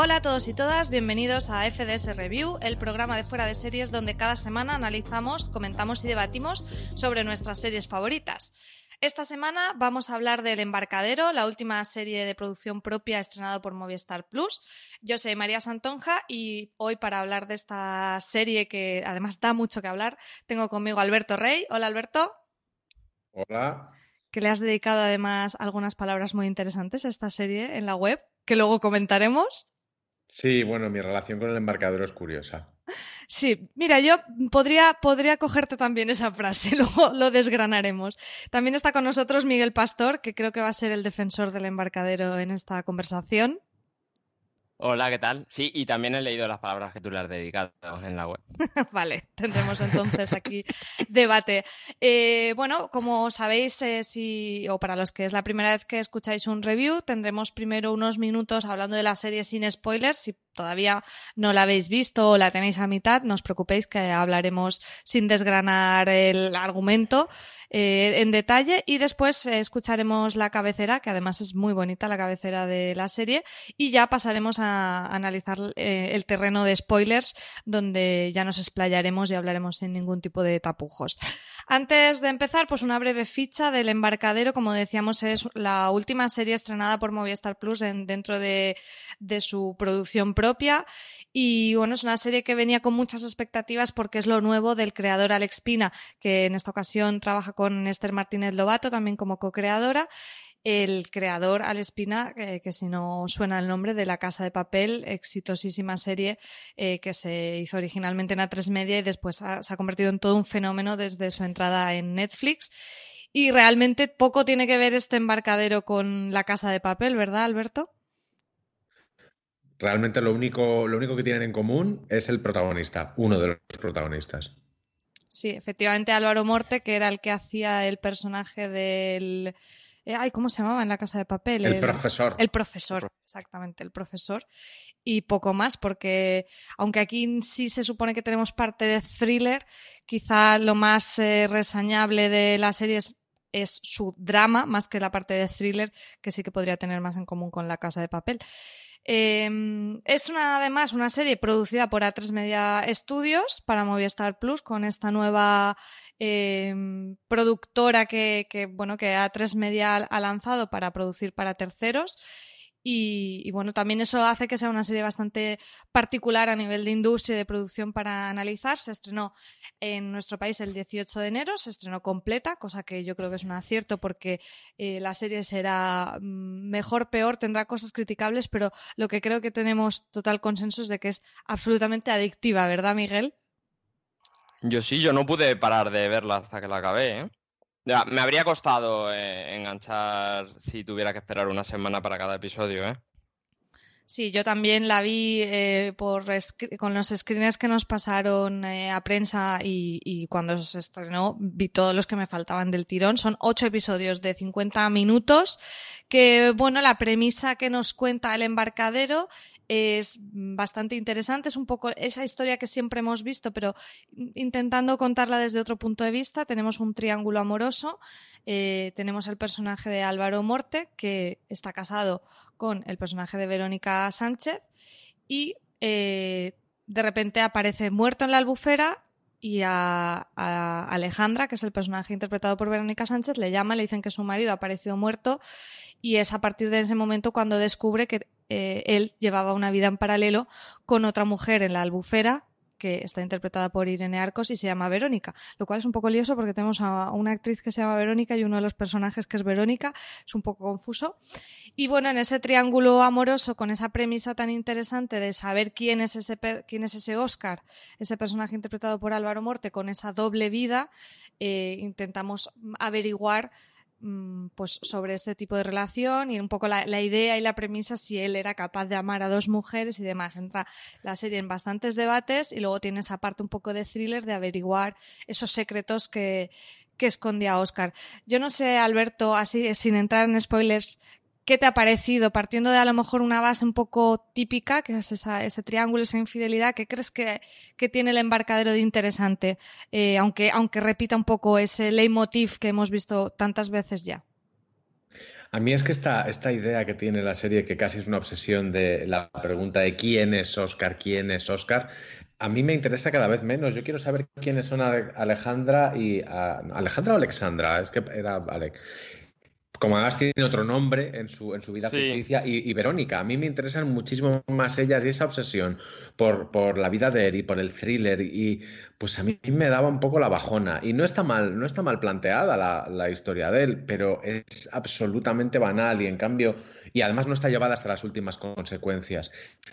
Hola a todos y todas, bienvenidos a FDS Review, el programa de fuera de series donde cada semana analizamos, comentamos y debatimos sobre nuestras series favoritas. Esta semana vamos a hablar del Embarcadero, la última serie de producción propia estrenada por Movistar Plus. Yo soy María Santonja y hoy para hablar de esta serie que además da mucho que hablar, tengo conmigo a Alberto Rey. Hola Alberto. Hola. Que le has dedicado además algunas palabras muy interesantes a esta serie en la web, que luego comentaremos. Sí, bueno, mi relación con el embarcadero es curiosa. Sí, mira, yo podría, podría cogerte también esa frase, luego lo desgranaremos. También está con nosotros Miguel Pastor, que creo que va a ser el defensor del embarcadero en esta conversación. Hola, ¿qué tal? Sí, y también he leído las palabras que tú le has dedicado en la web. vale, tendremos entonces aquí debate. Eh, bueno, como sabéis, eh, si, o para los que es la primera vez que escucháis un review, tendremos primero unos minutos hablando de la serie sin spoilers. Si todavía no la habéis visto o la tenéis a mitad, no os preocupéis que hablaremos sin desgranar el argumento. Eh, en detalle y después eh, escucharemos la cabecera, que además es muy bonita la cabecera de la serie, y ya pasaremos a analizar eh, el terreno de spoilers, donde ya nos explayaremos y hablaremos sin ningún tipo de tapujos. Antes de empezar, pues una breve ficha del embarcadero, como decíamos, es la última serie estrenada por Movistar Plus en, dentro de, su producción propia. Y bueno, es una serie que venía con muchas expectativas porque es lo nuevo del creador Alex Pina, que en esta ocasión trabaja con Esther Martínez Lobato, también como co-creadora el creador Alex Pina, que si no suena el nombre, de La Casa de Papel, exitosísima serie eh, que se hizo originalmente en A3 Media y después se ha convertido en todo un fenómeno desde su entrada en Netflix. Y realmente poco tiene que ver este embarcadero con La Casa de Papel, ¿verdad, Alberto? realmente lo único, lo único que tienen en común es el protagonista, uno de los protagonistas. Sí, efectivamente Álvaro Morte, que era el que hacía el personaje del... Eh, ay, ¿cómo se llamaba en la casa de papel? El, profesor. El profesor, exactamente, el profesor. Y poco más, porque aunque aquí sí se supone que tenemos parte de thriller, quizá lo más eh, resañable de la serie es, es, su drama, más que la parte de thriller, que sí que podría tener más en común con la casa de papel. Em, es una, además una serie producida por A3 Media Studios para Movistar Plus con esta nueva em, productora que, bueno, que A3 Media ha lanzado para producir para terceros y, bueno, también eso hace que sea una serie bastante particular a nivel de industria y de producción para analizar. Se estrenó en nuestro país el 18 de enero, se estrenó completa, cosa que yo creo que es un acierto porque eh, la serie será mm, mejor, peor, tendrá cosas criticables, pero lo que creo que tenemos total consenso es de que es absolutamente adictiva, ¿verdad, Miguel? Yo sí, yo no pude parar de verla hasta que la acabé, ¿eh? me habría costado eh, enganchar si tuviera que esperar una semana para cada episodio, ¿eh? Sí, yo también la vi eh, por con los screeners que nos pasaron eh, a prensa y, y, cuando se estrenó vi todos los que me faltaban del tirón. Son ocho episodios de 50 minutos que, bueno, la premisa que nos cuenta el embarcadero es bastante interesante. Es un poco esa historia que siempre hemos visto, pero intentando contarla desde otro punto de vista. Tenemos un triángulo amoroso. Eh, tenemos el personaje de Álvaro Morte, que está casado con el personaje de Verónica Sánchez. Y eh, de repente aparece muerto en la albufera y a, Alejandra, que es el personaje interpretado por Verónica Sánchez, le llama, le dicen que su marido ha aparecido muerto y es a partir de ese momento cuando descubre que eh, él llevaba una vida en paralelo con otra mujer en la albufera que está interpretada por Irene Arcos y se llama Verónica, lo cual es un poco lioso porque tenemos a una actriz que se llama Verónica y uno de los personajes que es Verónica, es un poco confuso. Y bueno, en ese triángulo amoroso, con esa premisa tan interesante de saber quién es ese, quién es ese Oscar, ese personaje interpretado por Álvaro Morte, con esa doble vida, eh, intentamos averiguar pues sobre este tipo de relación y un poco la, idea y la premisa si él era capaz de amar a dos mujeres y demás. Entra la serie en bastantes debates y luego tiene esa parte un poco de thriller de averiguar esos secretos que, que escondía Oscar. Yo no sé, Alberto, así sin entrar en spoilers, ¿qué te ha parecido? Partiendo de a lo mejor una base un poco típica, que es ese triángulo, esa infidelidad, ¿qué crees que, tiene el embarcadero de interesante? Eh, aunque, repita un poco ese leitmotiv que hemos visto tantas veces ya. A mí es que esta, idea que tiene la serie, que casi es una obsesión de la pregunta de quién es Oscar, quién es Oscar, a mí me interesa cada vez menos. Yo quiero saber quiénes son Alejandra y... Alejandra o Alexandra, es que era Alec como además tiene otro nombre en su, en su vida ficticia, y, Verónica. A mí me interesan muchísimo más ellas y esa obsesión por, por la vida de Eri, por el thriller, y pues a mí me daba un poco la bajona. Y no está mal, no está mal planteada la, la historia de él, pero es absolutamente banal y en cambio, y además no está llevada hasta las últimas consecuencias.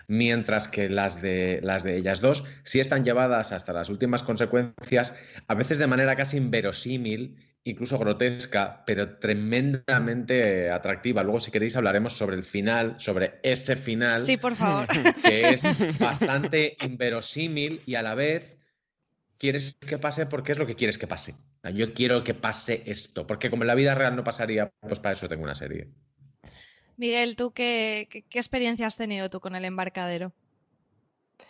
Mientras que las de, las de ellas dos sí están llevadas hasta las últimas consecuencias, a veces de manera casi inverosímil incluso grotesca, pero tremendamente atractiva. Luego, si queréis, hablaremos sobre el final, sobre ese final. Sí, por favor. Que es bastante inverosímil y a la vez quieres que pase porque es lo que quieres que pase. Yo quiero que pase esto, porque como en la vida real no pasaría, pues para eso tengo una serie. Miguel, ¿tú qué, qué experiencia has tenido tú con el embarcadero?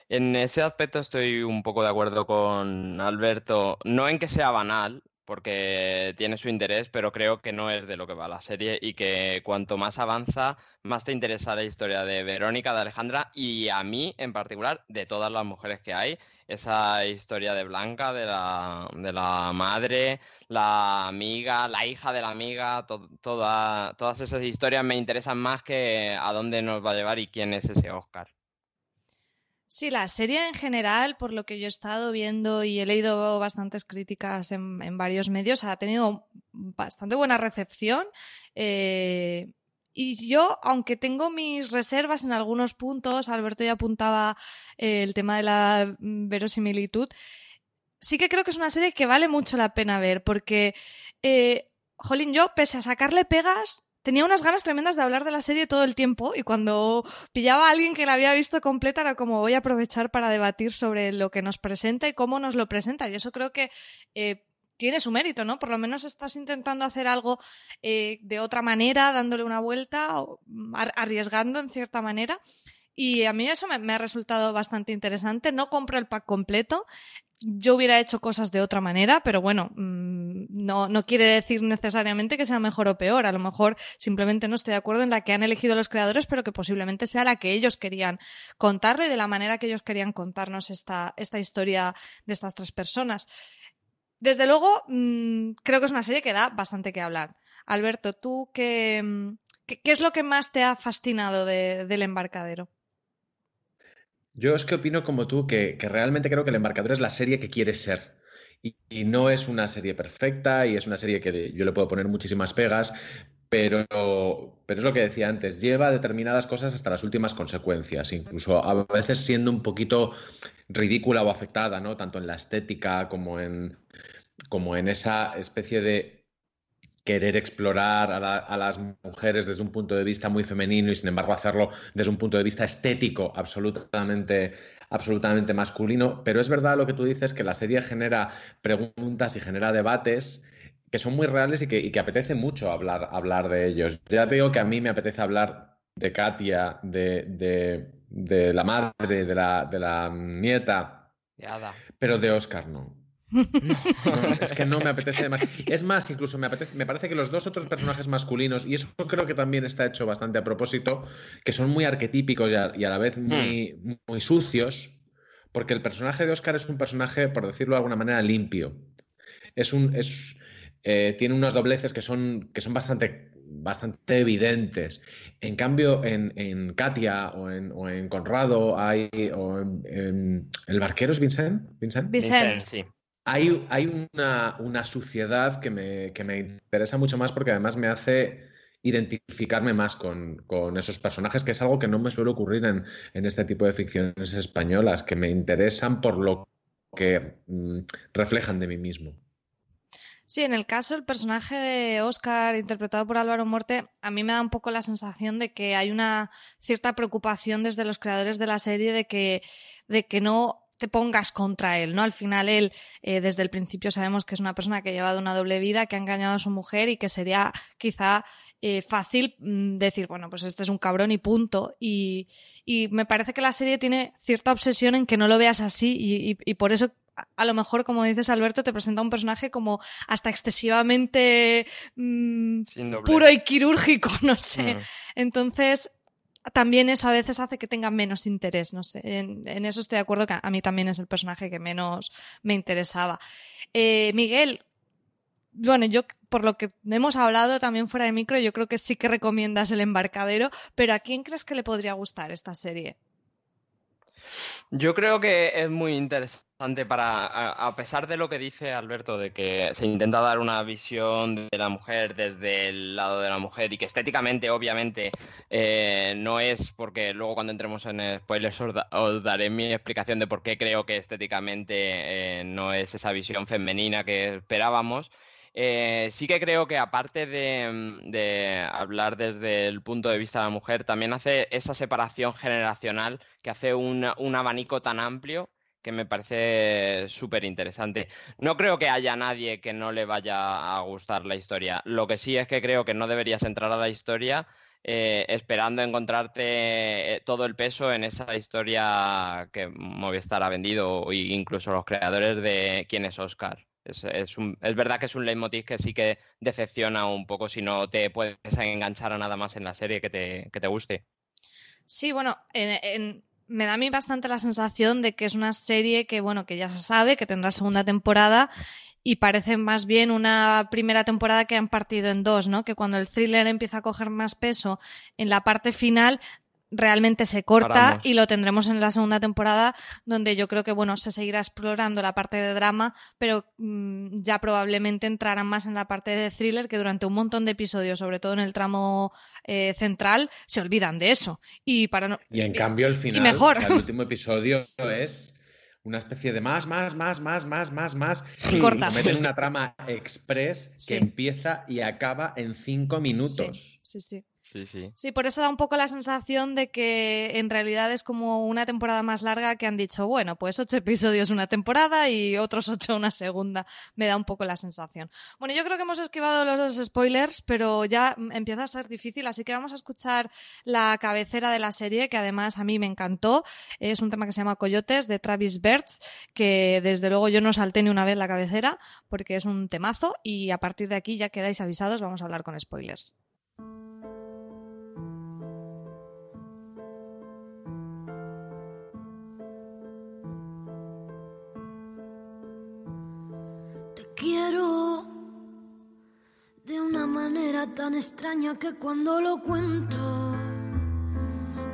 En ese aspecto estoy un poco de acuerdo con Alberto, no en que sea banal, porque tiene su interés, pero creo que no es de lo que va la serie y que cuanto más avanza, más te interesa la historia de Verónica, de Alejandra y a mí en particular, de todas las mujeres que hay. Esa historia de Blanca, de la, de la madre, la amiga, la hija de la amiga, todas esas historias me interesan más que a dónde nos va a llevar y quién es ese Oscar. Sí, la serie en general, por lo que yo he estado viendo y he leído bastantes críticas en, varios medios, ha tenido bastante buena recepción. Eh, y yo, aunque tengo mis reservas en algunos puntos, Alberto ya apuntaba eh, el tema de la verosimilitud, sí que creo que es una serie que vale mucho la pena ver, porque, eh, jolín, yo, pese a sacarle pegas, tenía unas ganas tremendas de hablar de la serie todo el tiempo y cuando pillaba a alguien que la había visto completa era como voy a aprovechar para debatir sobre lo que nos presenta y cómo nos lo presenta. Y eso creo que eh, tiene su mérito, ¿no? Por lo menos estás intentando hacer algo eh, de otra manera, dándole una vuelta, o arriesgando en cierta manera. Y a mí eso me, ha resultado bastante interesante. No compro el pack completo. Yo hubiera hecho cosas de otra manera, pero bueno, mm, no, no quiere decir necesariamente que sea mejor o peor. A lo mejor simplemente no estoy de acuerdo en la que han elegido los creadores, pero que posiblemente sea la que ellos querían contarlo y de la manera que ellos querían contarnos esta, esta historia de estas tres personas. Desde luego, mm, creo que es una serie que da bastante que hablar. Alberto, ¿tú qué, mm, qué, es lo que más te ha fascinado del embarcadero? Yo es que opino como tú que, realmente creo que el embarcador es la serie que quiere ser. Y, no es una serie perfecta y es una serie que yo le puedo poner muchísimas pegas, pero, pero es lo que decía antes, lleva determinadas cosas hasta las últimas consecuencias, incluso a veces siendo un poquito ridícula o afectada, ¿no? Tanto en la estética como en, como en esa especie de querer explorar a, las mujeres desde un punto de vista muy femenino y sin embargo hacerlo desde un punto de vista estético absolutamente, absolutamente masculino. Pero es verdad lo que tú dices, que la serie genera preguntas y genera debates que son muy reales y que, apetece mucho hablar, hablar de ellos. Ya te digo que a mí me apetece hablar de Katia, de, la madre, de la, de la nieta, pero de Oscar no. es que no me apetece demás. Es más, incluso me, apetece, me parece que los dos otros personajes masculinos, y eso creo que también está hecho bastante a propósito, que son muy arquetípicos y a, la vez muy, hmm. muy sucios, porque el personaje de Oscar es un personaje, por decirlo de alguna manera, limpio. Es un. Es, eh, tiene unos dobleces que son, que son bastante, bastante evidentes. En cambio, en, Katia o en, Conrado hay, o en, ¿El barquero es Vincent? Vincent, Vincent sí hay, una, suciedad que me, interesa mucho más porque además me hace identificarme más con, esos personajes, que es algo que no me suele ocurrir en, este tipo de ficciones españolas, que me interesan por lo que mm, reflejan de mí mismo. Sí, en el caso del personaje de Oscar, interpretado por Álvaro Morte, a mí me da un poco la sensación de que hay una cierta preocupación desde los creadores de la serie de que no te pongas contra él, ¿no? Al final él, eh, desde el principio sabemos que es una persona que ha llevado una doble vida, que ha engañado a su mujer y que sería quizá eh, fácil mm, decir, bueno, pues este es un cabrón y punto. Y, y, me parece que la serie tiene cierta obsesión en que no lo veas así y, y, y por eso a lo mejor, como dices Alberto, te presenta un personaje como hasta excesivamente mmm, puro y quirúrgico, no sé. Mm. Entonces, también eso a veces hace que tenga menos interés, no sé. En, en, eso estoy de acuerdo que a mí también es el personaje que menos me interesaba. Eh, Miguel, bueno, yo por lo que hemos hablado también fuera de micro, yo creo que sí que recomiendas el embarcadero, pero ¿a quién crees que le podría gustar esta serie? Yo creo que es muy interesante para, a, pesar de lo que dice Alberto, de que se intenta dar una visión de la mujer desde el lado de la mujer y que estéticamente, obviamente, eh, no es porque luego cuando entremos en spoilers os, os, daré mi explicación de por qué creo que estéticamente eh, no es esa visión femenina que esperábamos. Eh, sí que creo que aparte de, mm, de, hablar desde el punto de vista de la mujer, también hace esa separación generacional que hace un, un abanico tan amplio que me parece súper interesante. No creo que haya nadie que no le vaya a gustar la historia. Lo que sí es que creo que no deberías entrar a la historia eh, esperando encontrarte eh, todo el peso en esa historia que Movistar ha vendido, e incluso los creadores de quién es Oscar. Es, es, es, verdad que es un leitmotiv que sí que decepciona un poco si no te puedes enganchar a nada más en la serie que te, que te guste. Sí, bueno, en, en, me da a mí bastante la sensación de que es una serie que, bueno, que ya se sabe, que tendrá segunda temporada y parece más bien una primera temporada que han partido en dos, ¿no? Que cuando el thriller empieza a coger más peso en la parte final, realmente se corta Paramos. y lo tendremos en la segunda temporada donde yo creo que bueno se seguirá explorando la parte de drama pero mmm, ya probablemente entrarán más en la parte de thriller que durante un montón de episodios sobre todo en el tramo eh, central se olvidan de eso y para no y en cambio el final mejor. O sea, el último episodio es una especie de más, más, más, más, más, más, más. Y corta. Meten una trama express que sí. empieza y acaba en cinco minutos. Sí, sí. sí. Sí, sí. Sí, por eso da un poco la sensación de que en realidad es como una temporada más larga que han dicho, bueno, pues ocho episodios una temporada y otros ocho una segunda. Me da un poco la sensación. Bueno, yo creo que hemos esquivado los spoilers, pero ya empieza a ser difícil, así que vamos a escuchar la cabecera de la serie, que además a mí me encantó. Es un tema que se llama Coyotes, de Travis Bertz, que desde luego yo no salté ni una vez la cabecera, porque es un temazo, y a partir de aquí ya quedáis avisados, vamos a hablar con spoilers. De una manera tan extraña que cuando lo cuento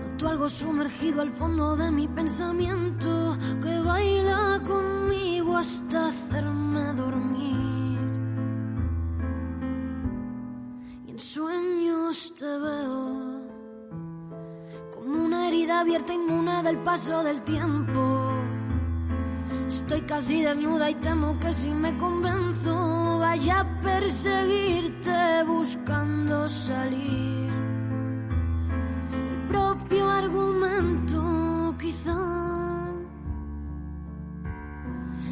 noto algo sumergido al fondo de mi pensamiento que baila conmigo hasta hacerme dormir. Y en sueños te veo como una herida abierta inmune del paso del tiempo Estoy casi desnuda y temo que si me convenzo vaya a perseguirte buscando salir. El propio argumento quizá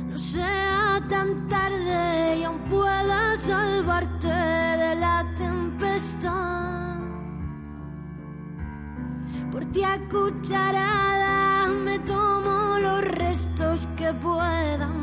no sea tan tarde y aún pueda salvarte de la tempestad. Por ti a cucharada me tomo los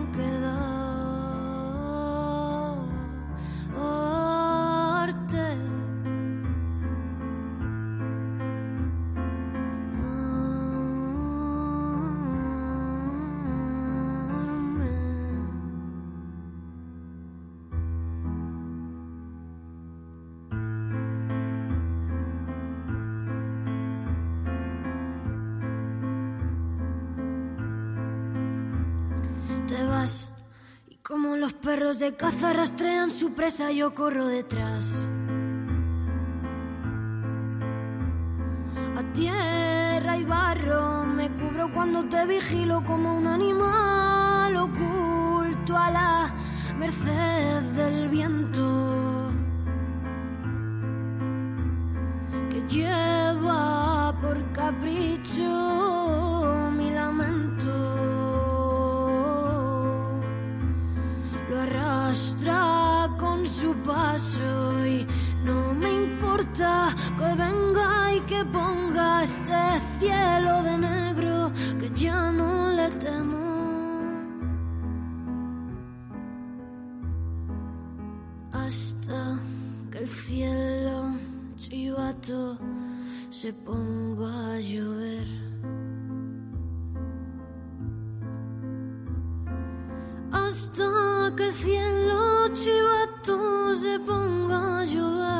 de caza rastrean su presa, yo corro detrás. A tierra y barro me cubro cuando te vigilo como un animal oculto a la merced del viento que lleva por capricho paso y no me importa que venga y que ponga este cielo de negro que ya no le temo. Hasta que el cielo chivato se ponga a llover. Hasta que el cielo chivato se ponga a llover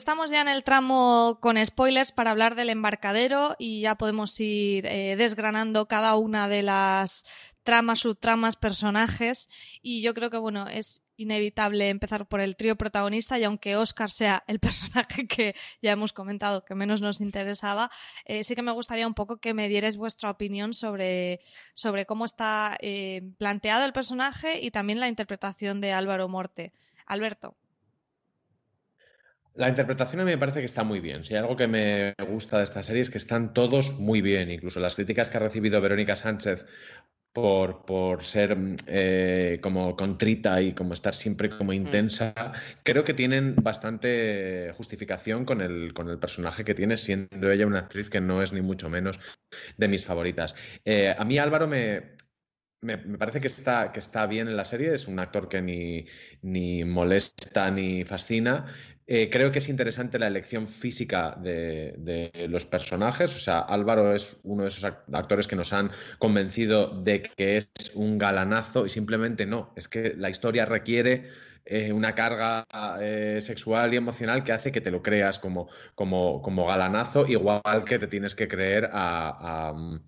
Estamos ya en el tramo con spoilers para hablar del embarcadero y ya podemos ir eh, desgranando cada una de las tramas, subtramas, personajes y yo creo que bueno, es inevitable empezar por el trío protagonista y aunque Oscar sea el personaje que ya hemos comentado que menos nos interesaba, eh, sí que me gustaría un poco que me dierais vuestra opinión sobre, sobre cómo está eh, planteado el personaje y también la interpretación de Álvaro Morte. Alberto. La interpretación a mí me parece que está muy bien. Si hay algo que me gusta de esta serie es que están todos muy bien. Incluso las críticas que ha recibido Verónica Sánchez por, por ser eh, como contrita y como estar siempre como intensa, creo que tienen bastante justificación con el, con el personaje que tiene, siendo ella una actriz que no es ni mucho menos de mis favoritas. Eh, a mí Álvaro me, me, me, parece que está, que está bien en la serie, es un actor que ni, ni molesta ni fascina. Eh, creo que es interesante la elección física de, los personajes. O sea, Álvaro es uno de esos actores que nos han convencido de que es un galanazo y simplemente no. Es que la historia requiere eh, una carga eh, sexual y emocional que hace que te lo creas como, como, como galanazo, igual que te tienes que creer a, a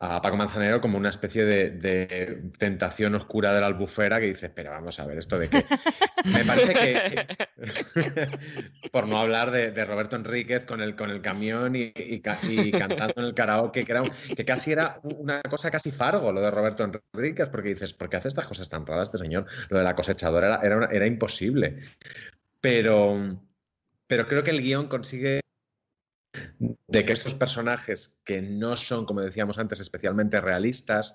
a Paco Manzanero como una especie de, de, tentación oscura de la albufera que dices, pero vamos a ver, ¿esto de qué? Me parece que, por no hablar de, de, Roberto Enríquez con el, con el camión y, y, y cantando en el karaoke, que, era un, que casi era una cosa casi fargo lo de Roberto Enríquez, porque dices, ¿por qué hace estas cosas tan raras este señor? Lo de la cosechadora era, era, era imposible. Pero, pero creo que el guion consigue de que estos personajes que no son, como decíamos antes, especialmente realistas,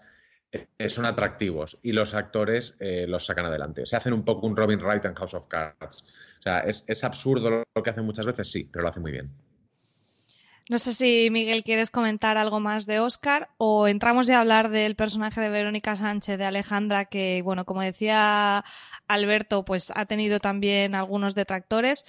eh, son atractivos y los actores eh, los sacan adelante. Se hacen un poco un Robin Wright en House of Cards. O sea, es, es absurdo lo, que hacen muchas veces, sí, pero lo hace muy bien. No sé si Miguel quieres comentar algo más de Oscar o entramos ya a hablar del personaje de Verónica Sánchez de Alejandra que, bueno, como decía Alberto, pues ha tenido también algunos detractores.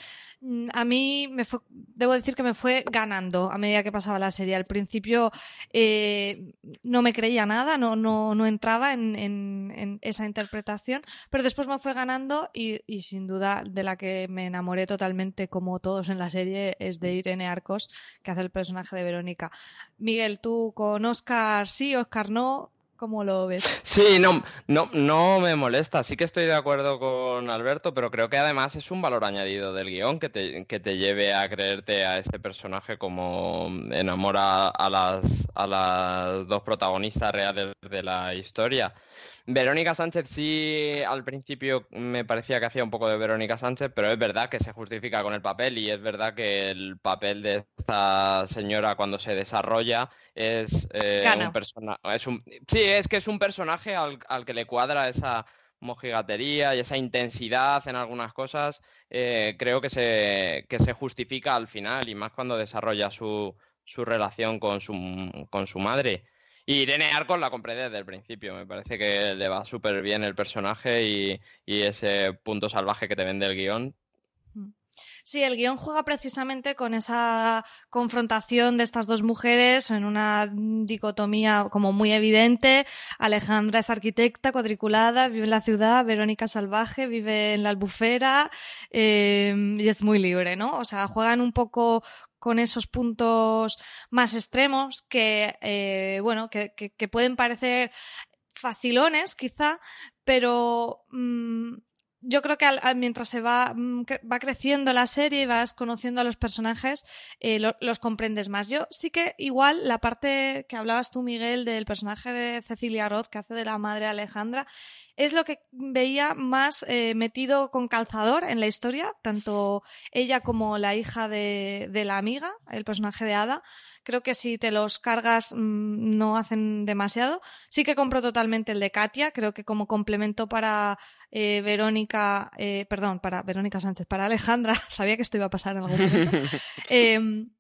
A mí me fue, debo decir que me fue ganando a medida que pasaba la serie. Al principio eh, no me creía nada, no, no, no entraba en, en, en, esa interpretación, pero después me fue ganando y, y, sin duda de la que me enamoré totalmente, como todos en la serie, es de Irene Arcos, que hace el personaje de Verónica. Miguel, tú con Oscar sí, Oscar no, ¿Cómo lo ves? Sí, no, no, no me molesta. Sí que estoy de acuerdo con Alberto, pero creo que además es un valor añadido del guion que te, que te lleve a creerte a ese personaje como enamora a las, a las dos protagonistas reales de la historia. Verónica Sánchez sí al principio me parecía que hacía un poco de Verónica Sánchez, pero es verdad que se justifica con el papel y es verdad que el papel de esta señora cuando se desarrolla es eh, un personaje. Es un, sí, es que es un personaje al, al que le cuadra esa mojigatería y esa intensidad en algunas cosas, eh, creo que se, que se justifica al final y más cuando desarrolla su, su relación con su, con su madre. Y Irene Arcos la compré desde el principio. Me parece que le va súper bien el personaje y, y, ese punto salvaje que te vende el guion. Sí, el guion juega precisamente con esa confrontación de estas dos mujeres en una dicotomía como muy evidente. Alejandra es arquitecta cuadriculada, vive en la ciudad, Verónica salvaje, vive en la albufera eh, y es muy libre, ¿no? O sea, juegan un poco con esos puntos más extremos que, eh, bueno, que, que, pueden parecer facilones quizá, pero mm, yo creo que mientras se va, mm, va creciendo la serie y vas conociendo a los personajes, eh, los comprendes más. Yo sí que igual la parte que hablabas tú, Miguel, del personaje de Cecilia Roth, que hace de la madre Alejandra, es lo que veía más eh, metido con calzador en la historia, tanto ella como la hija de, de la amiga, el personaje de Ada. Creo que si te los cargas mm, no hacen demasiado. Sí que compro totalmente el de Katia, creo que como complemento para eh, Verónica, eh, perdón, para Verónica Sánchez, para Alejandra, sabía que esto iba a pasar en algún momento. Em,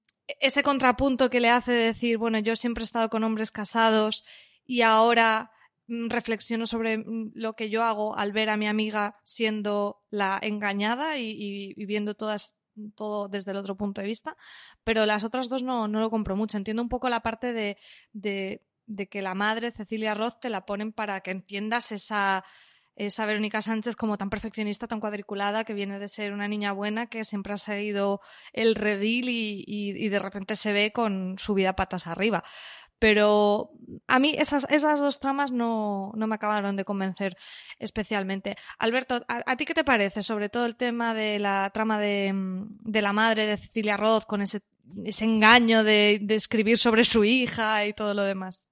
ese contrapunto que le hace decir, bueno, yo siempre he estado con hombres casados y ahora reflexiono sobre mm, lo que yo hago al ver a mi amiga siendo la engañada y, viendo todo desde el otro punto de vista, pero las otras dos no, no lo compro mucho. Entiendo un poco la parte de, de, de, que la madre, Cecilia Roth, te la ponen para que entiendas esa, esa Verónica Sánchez como tan perfeccionista, tan cuadriculada, que viene de ser una niña buena, que siempre ha seguido el redil y, y, y de repente se ve con su vida patas arriba. Pero a mí esas, esas dos tramas no, no me acabaron de convencer especialmente. Alberto, ¿a, ti qué te parece? Sobre todo el tema de la trama de, de la madre de Cecilia Roth con ese, ese engaño de, de escribir sobre su hija y todo lo demás.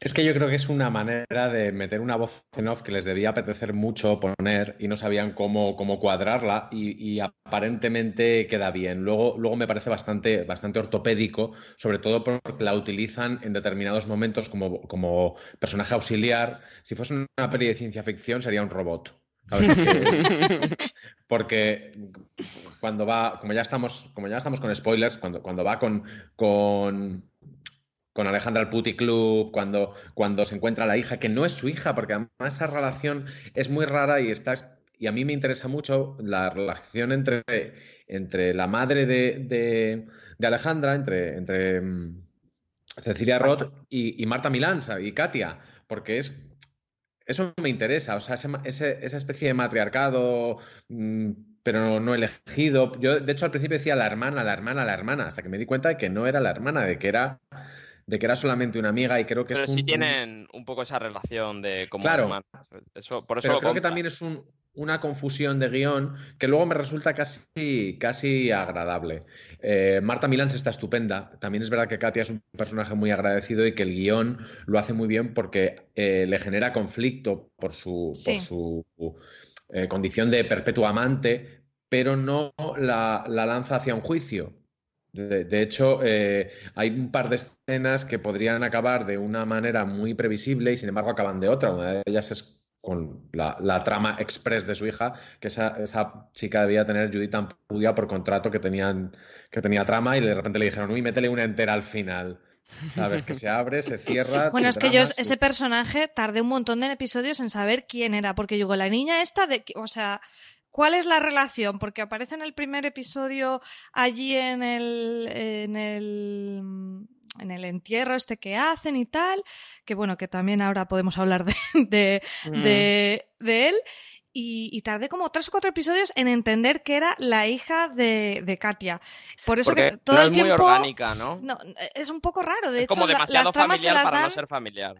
Es que yo creo que es una manera de meter una voz en off que les debía apetecer mucho poner y no sabían cómo, cómo cuadrarla y, aparentemente queda bien. Luego, luego me parece bastante, bastante ortopédico, sobre todo porque la utilizan en determinados momentos como, como personaje auxiliar. Si fuese una peli de ciencia ficción sería un robot. Porque, cuando va, como ya estamos, como ya estamos con spoilers, cuando, cuando va con, con con Alejandra al Puti Club, cuando, cuando se encuentra la hija, que no es su hija, porque además esa relación es muy rara y está. Y a mí me interesa mucho la relación entre, entre la madre de, de, Alejandra, entre, entre mm, Cecilia Roth y, Marta Milanza y Katia, porque es eso me interesa, o sea, esa especie de matriarcado, mm, pero no, elegido. Yo, de hecho, al principio decía la hermana, la hermana, la hermana, hasta que me di cuenta de que no era la hermana, de que era de que era solamente una amiga y creo que Pero es sí tienen un poco esa relación de como claro, Eso, por eso pero creo que también es una confusión de guion que luego me resulta casi, casi agradable. Eh, Marta Milán está estupenda. También es verdad que Katia es un personaje muy agradecido y que el guion lo hace muy bien porque eh, le genera conflicto por su, su eh, condición de perpetuo amante, pero no la, la lanza hacia un juicio. De, hecho, eh, hay un par de escenas que podrían acabar de una manera muy previsible y sin embargo acaban de otra. Una de ellas es con la, trama express de su hija, que esa, chica debía tener Judith Ampudia por contrato que, tenían, que tenía trama y de repente le dijeron, uy, métele una entera al final. ver Que se abre, se cierra. Bueno, es que yo ese personaje tardé un montón de episodios en saber quién era, porque yo, la niña esta, de, o sea, ¿Cuál es la relación? Porque aparece en el primer episodio allí en el, en el, en el entierro este que hacen y tal, que bueno, que también ahora podemos hablar de, de, mm. de, él. Y, tardé como tres o cuatro episodios en entender que era la hija de, de Katia. Por eso que todo el tiempo. Es muy orgánica, ¿no? Es un poco raro. De es hecho, como demasiado familiar para no ser familiar.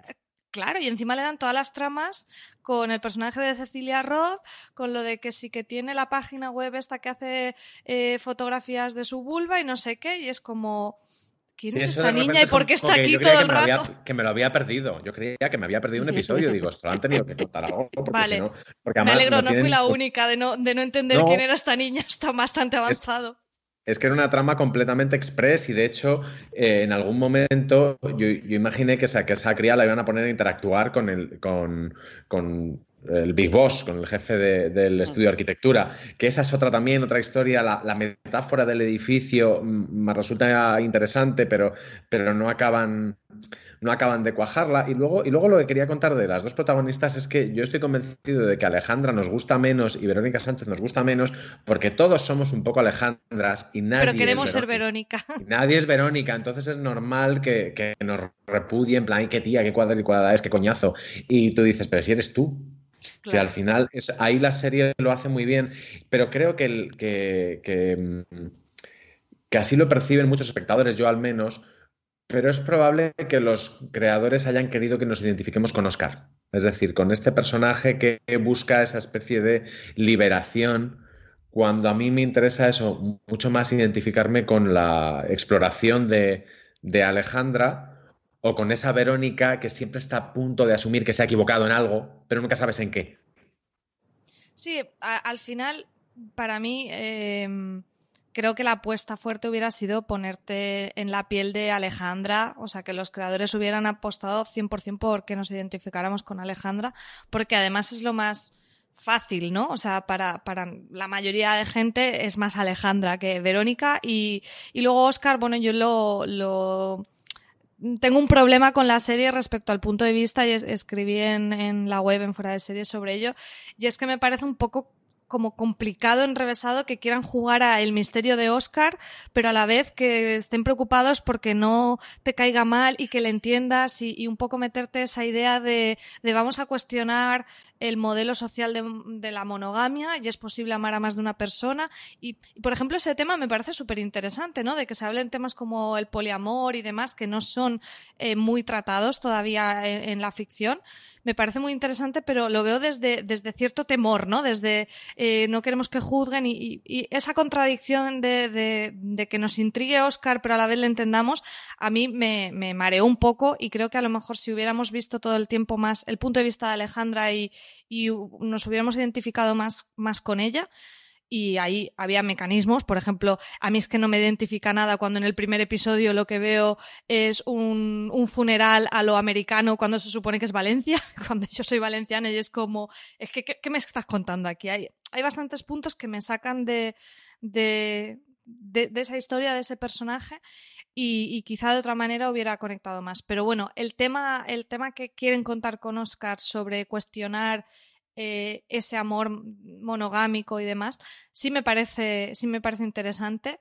Claro, y encima le dan todas las tramas con el personaje de Cecilia Roth, con lo de que sí que tiene la página web esta que hace eh, fotografías de su vulva y no sé qué, y es como... ¿Quién es esta niña y por qué está aquí todo el rato? que me lo había perdido. Yo creía que me había perdido un episodio. Digo, esto han tenido que contar algo. Porque vale. Si no, me alegro, no, fui la única de no, de no entender quién era esta niña. Está bastante avanzado. Es que era una trama completamente express y de hecho eh, en algún momento yo, imaginé que esa, que esa cría la iban a poner a interactuar con, el, con, con el Big Boss, con el jefe del estudio de arquitectura, que esa es otra también, otra historia, la, metáfora del edificio mm, me resulta interesante, pero, pero no acaban no acaban de cuajarla. Y luego, y luego lo que quería contar de las dos protagonistas es que yo estoy convencido de que Alejandra nos gusta menos y Verónica Sánchez nos gusta menos porque todos somos un poco Alejandras y nadie. Pero queremos ser Verónica. nadie es Verónica, entonces es normal que, nos repudie en plan, qué tía, qué cuadrada es, qué coñazo. Y tú dices, pero si eres tú, Que al final es, ahí la serie lo hace muy bien, pero creo que, que, que, así lo perciben muchos espectadores, yo al menos, pero es probable que los creadores hayan querido que nos identifiquemos con Oscar. Es decir, con este personaje que busca esa especie de liberación, cuando a mí me interesa eso, mucho más identificarme con la exploración de, Alejandra o con esa Verónica que siempre está a punto de asumir que se ha equivocado en algo, pero nunca sabes en qué. Sí, al final, para mí, em, creo que la apuesta fuerte hubiera sido ponerte en la piel de Alejandra, o sea, que los creadores hubieran apostado 100% por que nos identificáramos con Alejandra, porque además es lo más fácil, ¿no? O sea, para, para la mayoría de gente es más Alejandra que Verónica y, y luego Oscar, bueno, yo lo, lo tengo un problema con la serie respecto al punto de vista y escribí en, en, la web en fuera de serie sobre ello y es que me parece un poco como complicado, enrevesado, que quieran jugar a el misterio de Oscar, pero a la vez que estén preocupados porque no te caiga mal y que le entiendas y, un poco meterte esa idea de, de vamos a cuestionar el modelo social de, la monogamia y es posible amar a más de una persona. Y, por ejemplo, ese tema me parece súper interesante, ¿no? De que se hablen temas como el poliamor y demás que no son eh, muy tratados todavía en, la ficción. Me parece muy interesante, pero lo veo desde, desde cierto temor, ¿no? Desde eh, no queremos que juzguen y, esa contradicción de, de, que nos intrigue Oscar, pero a la vez le entendamos, a mí me, me mareó un poco y creo que a lo mejor si hubiéramos visto todo el tiempo más el punto de vista de Alejandra y, y nos hubiéramos identificado más, más con ella y ahí había mecanismos. Por ejemplo, a mí es que no me identifica nada cuando en el primer episodio lo que veo es un, un, funeral a lo americano cuando se supone que es Valencia, cuando yo soy valenciana y es como, es que, ¿qué, me estás contando aquí? Hay, hay bastantes puntos que me sacan de, de, de, esa historia, de ese personaje. Y, y, quizá de otra manera hubiera conectado más. Pero bueno, el tema, el tema que quieren contar con Oscar sobre cuestionar eh, ese amor monogámico y demás, sí me parece, sí me parece interesante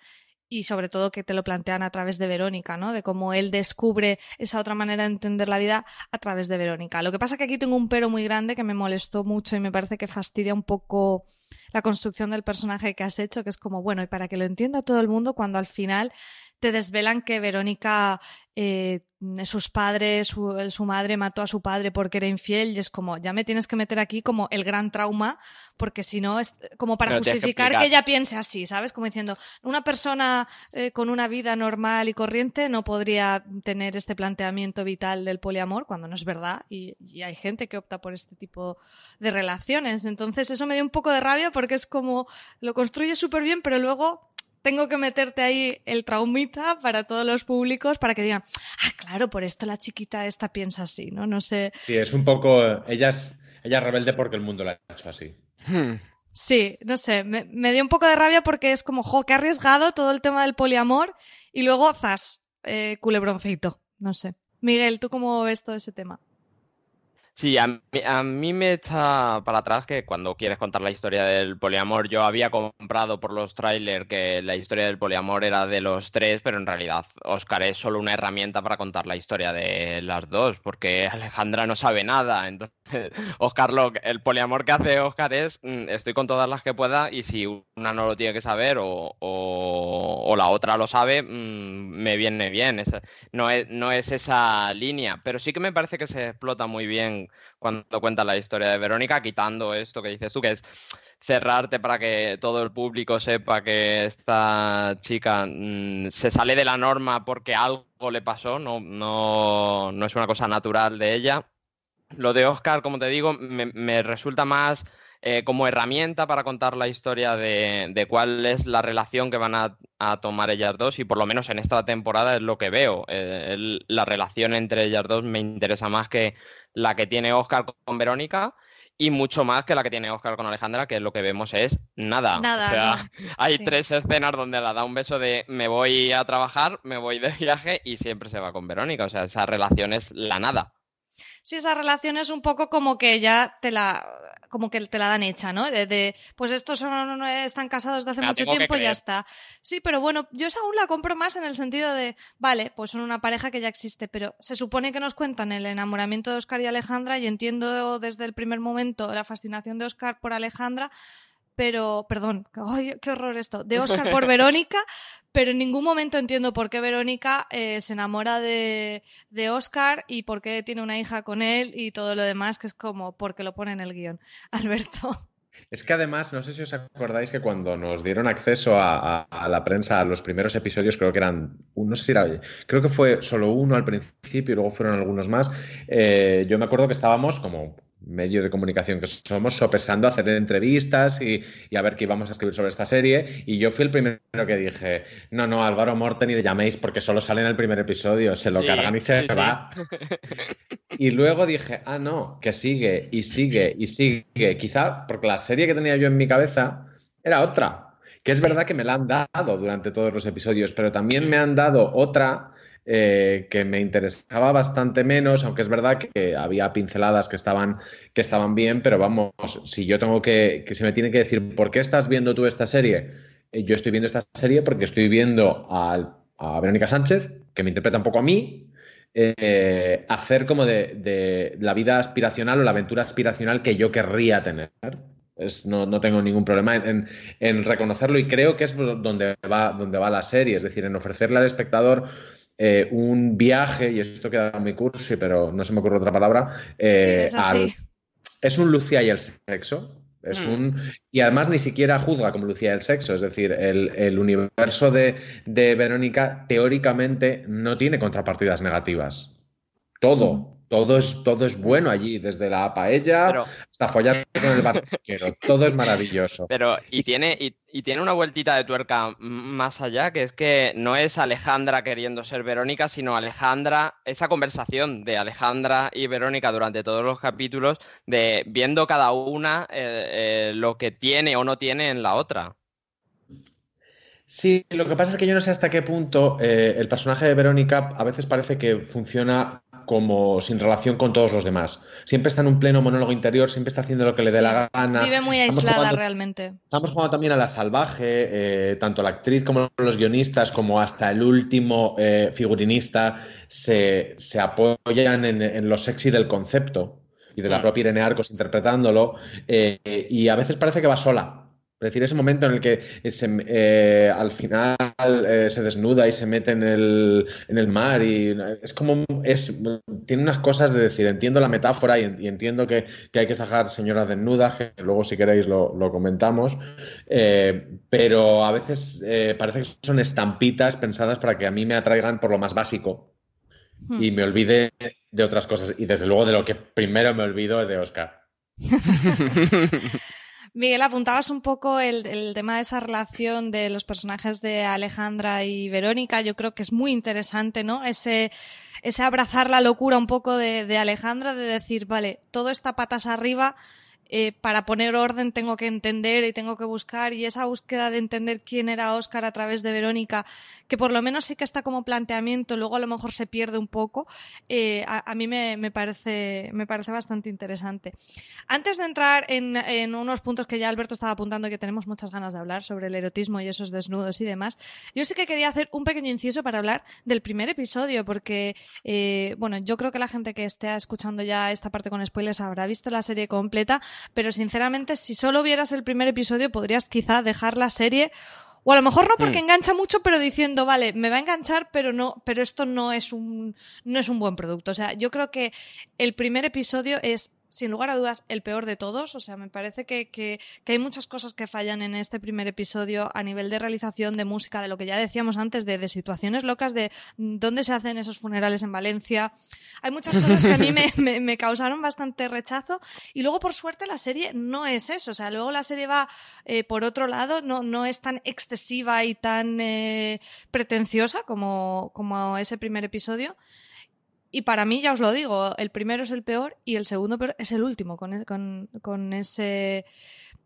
y sobre todo que te lo plantean a través de Verónica, ¿no? De cómo él descubre esa otra manera de entender la vida a través de Verónica. Lo que pasa es que aquí tengo un pero muy grande que me molestó mucho y me parece que fastidia un poco la construcción del personaje que has hecho, que es como, bueno, y para que lo entienda todo el mundo, cuando al final te desvelan que Verónica, eh, sus padres, su, madre mató a su padre porque era infiel y es como, ya me tienes que meter aquí como el gran trauma, porque si no, es como para justificar que, ella piense así, ¿sabes? Como diciendo, una persona eh, con una vida normal y corriente no podría tener este planteamiento vital del poliamor cuando no es verdad y, y hay gente que opta por este tipo de relaciones. Entonces eso me dio un poco de rabia porque es como, lo construye súper bien, pero luego tengo que meterte ahí el traumita para todos los públicos para que digan, ah, claro, por esto la chiquita esta piensa así, ¿no? No sé. Sí, es un poco, ella es, ella rebelde porque el mundo la ha hecho así. Hmm. Sí, no sé, me, dio un poco de rabia porque es como, jo, que arriesgado todo el tema del poliamor y luego, zas, eh, culebroncito, no sé. Miguel, ¿tú cómo ves todo ese tema? Sí, a mí, me echa para atrás que cuando quieres contar la historia del poliamor, yo había comprado por los trailers que la historia del poliamor era de los tres, pero en realidad Oscar es solo una herramienta para contar la historia de las dos, porque Alejandra no sabe nada. Entonces, Oscar, lo, el poliamor que hace Oscar es, mm, estoy con todas las que pueda y si una no lo tiene que saber o, la otra lo sabe, mm, me viene bien. no, es, no es esa línea, pero sí que me parece que se explota muy bien cuando cuenta la historia de Verónica, quitando esto que dices tú, que es cerrarte para que todo el público sepa que esta chica mm, se sale de la norma porque algo le pasó, no, no, no es una cosa natural de ella. Lo de Oscar, como te digo, me, resulta más eh, como herramienta para contar la historia de, cuál es la relación que van a, tomar ellas dos y por lo menos en esta temporada es lo que veo. Eh, la relación entre ellas dos me interesa más que la que tiene Oscar con Verónica y mucho más que la que tiene Oscar con Alejandra, que lo que vemos es nada. Nada, o sea, no. hay Sí. tres escenas donde la da un beso de me voy a trabajar, me voy de viaje y siempre se va con Verónica. O sea, esa relación es la nada. Sí, esa relación es un poco como que ya te la como que te la dan hecha, ¿no? De, de, pues estos son, están casados desde hace la mucho tiempo y ya está. Sí, pero bueno, yo esa aún la compro más en el sentido de, vale, pues son una pareja que ya existe, pero se supone que nos cuentan el enamoramiento de Oscar y Alejandra y entiendo desde el primer momento la fascinación de Oscar por Alejandra, pero, perdón, ay, qué horror esto, de Oscar por Verónica, pero en ningún momento entiendo por qué Verónica eh, se enamora de, de Oscar y por qué tiene una hija con él y todo lo demás, que es como porque lo pone en el guion. Alberto. Es que además, no sé si os acordáis que cuando nos dieron acceso a, a- a la prensa a los primeros episodios, creo que eran, no sé si era, creo que fue solo uno al principio y luego fueron algunos más, eh, yo me acuerdo que estábamos como medio de comunicación que somos sopesando hacer entrevistas y, y a ver qué íbamos a escribir sobre esta serie y yo fui el primero que dije, no, no, Álvaro Morten ni le llaméis porque solo sale en el primer episodio, se lo Sí, cargan y se sí, sí. va. Y luego dije, ah, no, que sigue y sigue y sigue. Quizá porque la serie que tenía yo en mi cabeza era otra. Que es verdad que me la han dado durante todos los episodios, pero también me han dado otra eh, que me interesaba bastante menos, aunque es verdad que había pinceladas que estaban, que estaban bien, pero vamos, si yo tengo que, que se me tiene que decir, ¿por qué estás viendo tú esta serie? Eh, yo estoy viendo esta serie porque estoy viendo al- a Verónica Sánchez, que me interpreta un poco a mí, eh, hacer como de, de la vida aspiracional o la aventura aspiracional que yo querría tener. Es- no, no tengo ningún problema en, en- en reconocerlo y creo que es donde va, donde va la serie, es decir, en ofrecerle al espectador eh, un viaje, y esto queda muy cursi, pero no se me ocurre otra palabra, eh, sí, es al- es un Lucía y el sexo. Es Mm. un, y además ni siquiera juzga como Lucía el sexo, es decir, el, el universo de, de Verónica teóricamente no tiene contrapartidas negativas. Todo. Todo es, todo es bueno allí, desde la paella Pero, hasta follar con el barquero, todo es maravilloso. pero y tiene, y, y tiene una vueltita de tuerca más allá, que es que no es Alejandra queriendo ser Verónica, sino Alejandra, esa conversación de Alejandra y Verónica durante todos los capítulos, de viendo cada una eh, eh, lo que tiene o no tiene en la otra. Sí, lo que pasa es que yo no sé hasta qué punto eh, el personaje de Verónica a veces parece que funciona como sin relación con todos los demás. Siempre está en un pleno monólogo interior, siempre está haciendo lo que le dé la gana. Vive muy Estamos aislada jugando- realmente. Estamos jugando también a la salvaje, eh, tanto la actriz como los guionistas, como hasta el último eh, figurinista, se, se apoyan en, en lo sexy del concepto y de la propia Irene Arcos interpretándolo, eh, y a veces parece que va sola. Es decir, ese momento en el que eh, se- eh, al final eh, se desnuda y se mete en el, en el mar y es como es tiene unas cosas de decir, entiendo la metáfora y, y entiendo que, que hay que sacar señoras desnudas, que luego si queréis lo, lo comentamos, eh, pero a veces eh, parece que son estampitas pensadas para que a mí me atraigan por lo más básico Hmm. y me olvide de otras cosas. Y desde luego de lo que primero me olvido es de Oscar. Miguel, apuntabas un poco el, el tema de esa relación de los personajes de Alejandra y Verónica. Yo creo que es muy interesante, ¿no? Ese, ese abrazar la locura un poco de, de Alejandra, de decir, vale, todo está patas arriba. Eh, para poner orden tengo que entender y tengo que buscar y esa búsqueda de entender quién era Oscar a través de Verónica, que por lo menos sí que está como planteamiento, luego a lo mejor se pierde un poco, eh, a, mí me, me, parece, me parece bastante interesante. Antes de entrar en, en, unos puntos que ya Alberto estaba apuntando que tenemos muchas ganas de hablar sobre el erotismo y esos desnudos y demás, yo sí que quería hacer un pequeño inciso para hablar del primer episodio, porque, eh, bueno, yo creo que la gente que esté escuchando ya esta parte con spoilers habrá visto la serie completa, pero sinceramente, si solo vieras el primer episodio, podrías quizá dejar la serie o a lo mejor no porque mm. engancha mucho, pero diciendo, vale, me va a enganchar, pero no, pero esto no es un, no es un buen producto. O sea, yo creo que el primer episodio es sin lugar a dudas, el peor de todos. O sea, me parece que, que, que, hay muchas cosas que fallan en este primer episodio a nivel de realización, de música, de lo que ya decíamos antes, de, de situaciones locas, de dónde se hacen esos funerales en Valencia. Hay muchas cosas que a mí me, me, me, causaron bastante rechazo. Y luego, por suerte, la serie no es eso. O sea, luego la serie va eh, por otro lado, no, no es tan excesiva y tan eh, pretenciosa como, como ese primer episodio. Y para mí, ya os lo digo, el primero es el peor y el segundo peor es el último, con, con, ese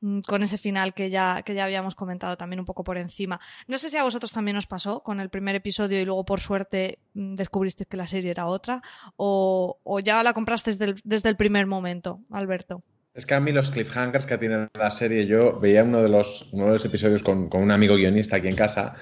mm, con ese final que ya, que ya habíamos comentado también un poco por encima. No sé si a vosotros también os pasó con el primer episodio y luego por suerte mm, descubristeis que la serie era otra o, o ya la compraste desde desde el primer momento, Alberto. Es que a mí los cliffhangers que tiene la serie, yo veía uno de los, uno de los episodios con, con un amigo guionista aquí en casa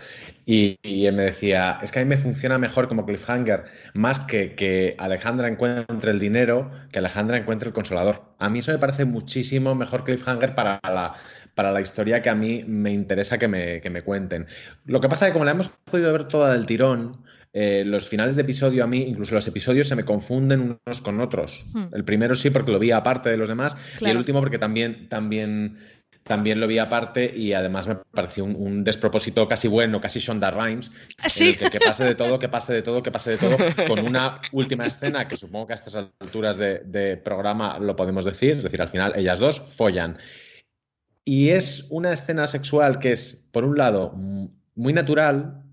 y, y, él me decía, es que a mí me funciona mejor como cliffhanger, más que que Alejandra encuentre el dinero, que Alejandra encuentre el consolador. A mí eso me parece muchísimo mejor cliffhanger para la, para la historia que a mí me interesa que me, que me cuenten. Lo que pasa es que como la hemos podido ver toda del tirón, eh, los finales de episodio a mí, incluso los episodios se me confunden unos con otros. Hmm. El primero sí porque lo vi aparte de los demás claro. y el último porque también, también, también lo vi aparte y además me pareció un, un despropósito casi bueno, casi Shonda Rhimes. ¿Sí? En el que, que, pase de todo, que pase de todo, que pase de todo, con una última escena que supongo que a estas alturas de, de programa lo podemos decir, es decir, al final ellas dos follan. Y es una escena sexual que es, por un lado, muy natural,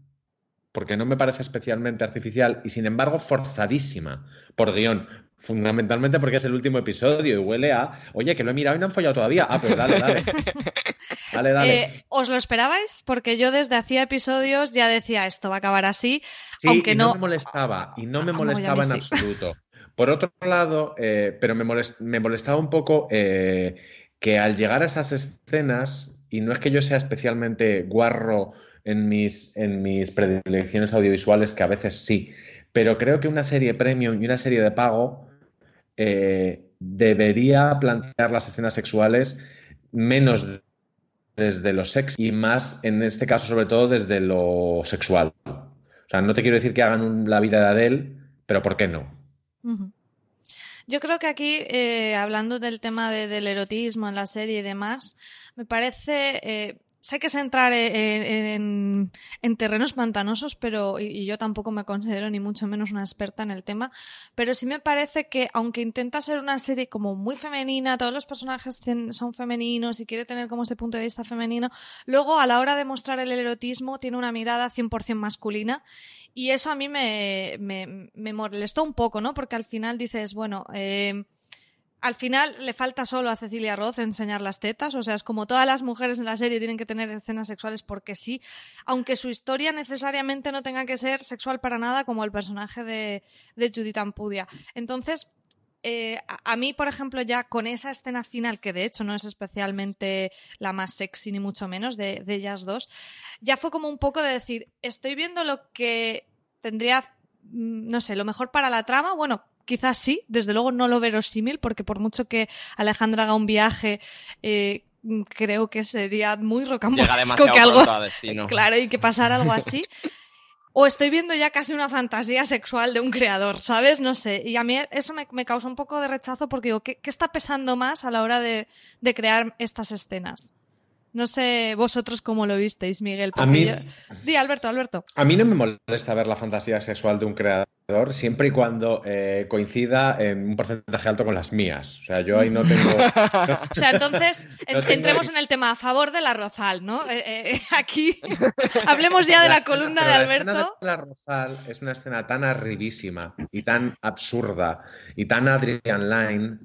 porque no me parece especialmente artificial y sin embargo forzadísima por guion. Fundamentalmente porque es el último episodio y huele a, oye, que lo he mirado y no han follado todavía. Ah, pues dale, dale. dale, dale. Eh, ¿Os lo esperabais? Porque yo desde hacía episodios ya decía esto va a acabar así. Sí, aunque y no, no me molestaba, y no me Ah, molestaba en sí. absoluto. Por otro lado, eh, pero me, molest, me, molestaba un poco eh, que al llegar a esas escenas, y no es que yo sea especialmente guarro en mis, en mis predilecciones audiovisuales, que a veces sí, pero creo que una serie premium y una serie de pago eh, debería plantear las escenas sexuales menos desde lo sexy y más, en este caso, sobre todo desde lo sexual. O sea, no te quiero decir que hagan la vida de Adele, pero ¿por qué no? Yo creo que aquí, eh, hablando del tema de, del erotismo en la serie y demás, me parece... Eh, sé que es entrar en, en, en terrenos pantanosos, pero y, y, yo tampoco me considero ni mucho menos una experta en el tema, pero sí me parece que aunque intenta ser una serie como muy femenina, todos los personajes son femeninos y quiere tener como ese punto de vista femenino, luego a la hora de mostrar el erotismo tiene una mirada 100% masculina y eso a mí me, me, me molestó un poco, ¿no? Porque al final dices, bueno, eh, al final le falta solo a Cecilia Roth enseñar las tetas, o sea, es como todas las mujeres en la serie tienen que tener escenas sexuales porque sí, aunque su historia necesariamente no tenga que ser sexual para nada, como el personaje de, Judith Ampudia. Entonces, eh, a, a, mí, por ejemplo, ya con esa escena final, que de hecho no es especialmente la más sexy, ni mucho menos, de, de ellas dos, ya fue como un poco de decir, estoy viendo lo que tendría, mm, no sé, lo mejor para la trama, bueno, quizás sí, desde luego no lo verosímil, porque por mucho que Alejandra haga un viaje, eh, creo que sería muy rocambolesco que algo, claro, y que pasara algo así. o estoy viendo ya casi una fantasía sexual de un creador, ¿sabes? No sé. Y a mí eso me, me causa un poco de rechazo porque digo, ¿qué, ¿qué, está pesando más a la hora de, de crear estas escenas? No sé vosotros cómo lo visteis, Miguel. A mí... Yo... Di, Alberto, Alberto. A mí no me molesta ver la fantasía sexual de un creador siempre y cuando eh, coincida en un porcentaje alto con las mías. O sea, yo ahí no tengo... o sea, entonces no tengo... entremos en el tema a favor de la Rozal, ¿no? Eh, eh, aquí hablemos ya de la, la columna de Alberto. La, de la Rozal es una escena tan arribísima y tan absurda y tan Adrian Line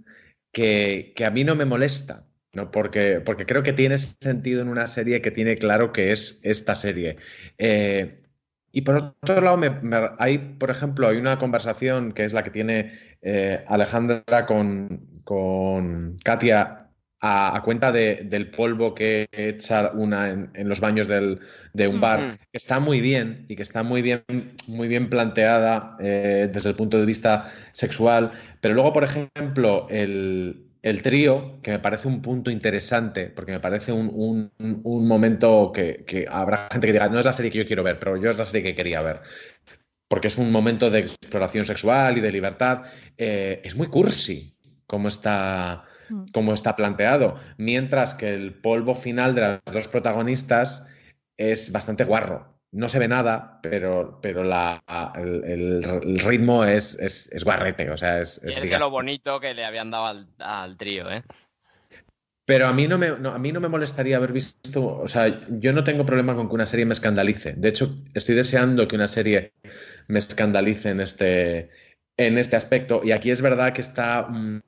que, que a mí no me molesta. No, porque, porque creo que tiene sentido en una serie que tiene claro que es esta serie. Eh, y por otro lado, me, me, hay, por ejemplo, hay una conversación que es la que tiene eh, Alejandra con, con Katia a, a cuenta de, del polvo que echa una en, en los baños del, de un bar, uh -huh. que está muy bien y que está muy bien, muy bien planteada eh, desde el punto de vista sexual. Pero luego, por ejemplo, el, el trío, que me parece un punto interesante, porque me parece un, un, un momento que, que, habrá gente que diga, no es la serie que yo quiero ver, pero yo es la serie que quería ver. Porque es un momento de exploración sexual y de libertad. Eh, es muy cursi como está, como está planteado. Mientras que el polvo final de las dos protagonistas es bastante guarro no se ve nada, pero, pero la, el, el, el ritmo es, es, es, guarrete, o sea, es... es, de lo bonito que le habían dado al, al trío, ¿eh? Pero a mí, no me, no, a mí no me molestaría haber visto, o sea, yo no tengo problema con que una serie me escandalice. De hecho, estoy deseando que una serie me escandalice en este, en este aspecto. Y aquí es verdad que está mm,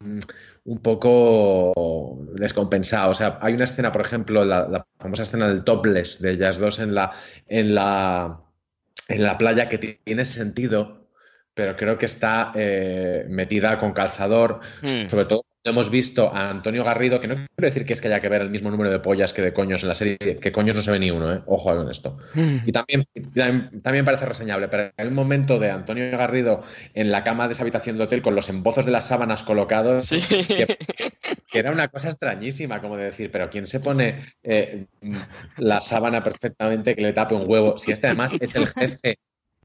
un poco descompensado. O sea, hay una escena, por ejemplo, la, famosa escena del topless de ellas dos en la, en la, en la playa que tiene sentido, pero creo que está eh, metida con calzador, hmm. sobre todo hemos visto a Antonio Garrido, que no quiero decir que es que haya que ver el mismo número de pollas que de coños en la serie, que coños no se ve ni uno, ¿eh? ojo con esto. Hmm. Y también, también parece reseñable, pero en el momento de Antonio Garrido en la cama de esa habitación de hotel con los embozos de las sábanas colocados, que, era una cosa extrañísima, como de decir, pero ¿quién se pone eh, la sábana perfectamente que le tape un huevo? Si este además es el jefe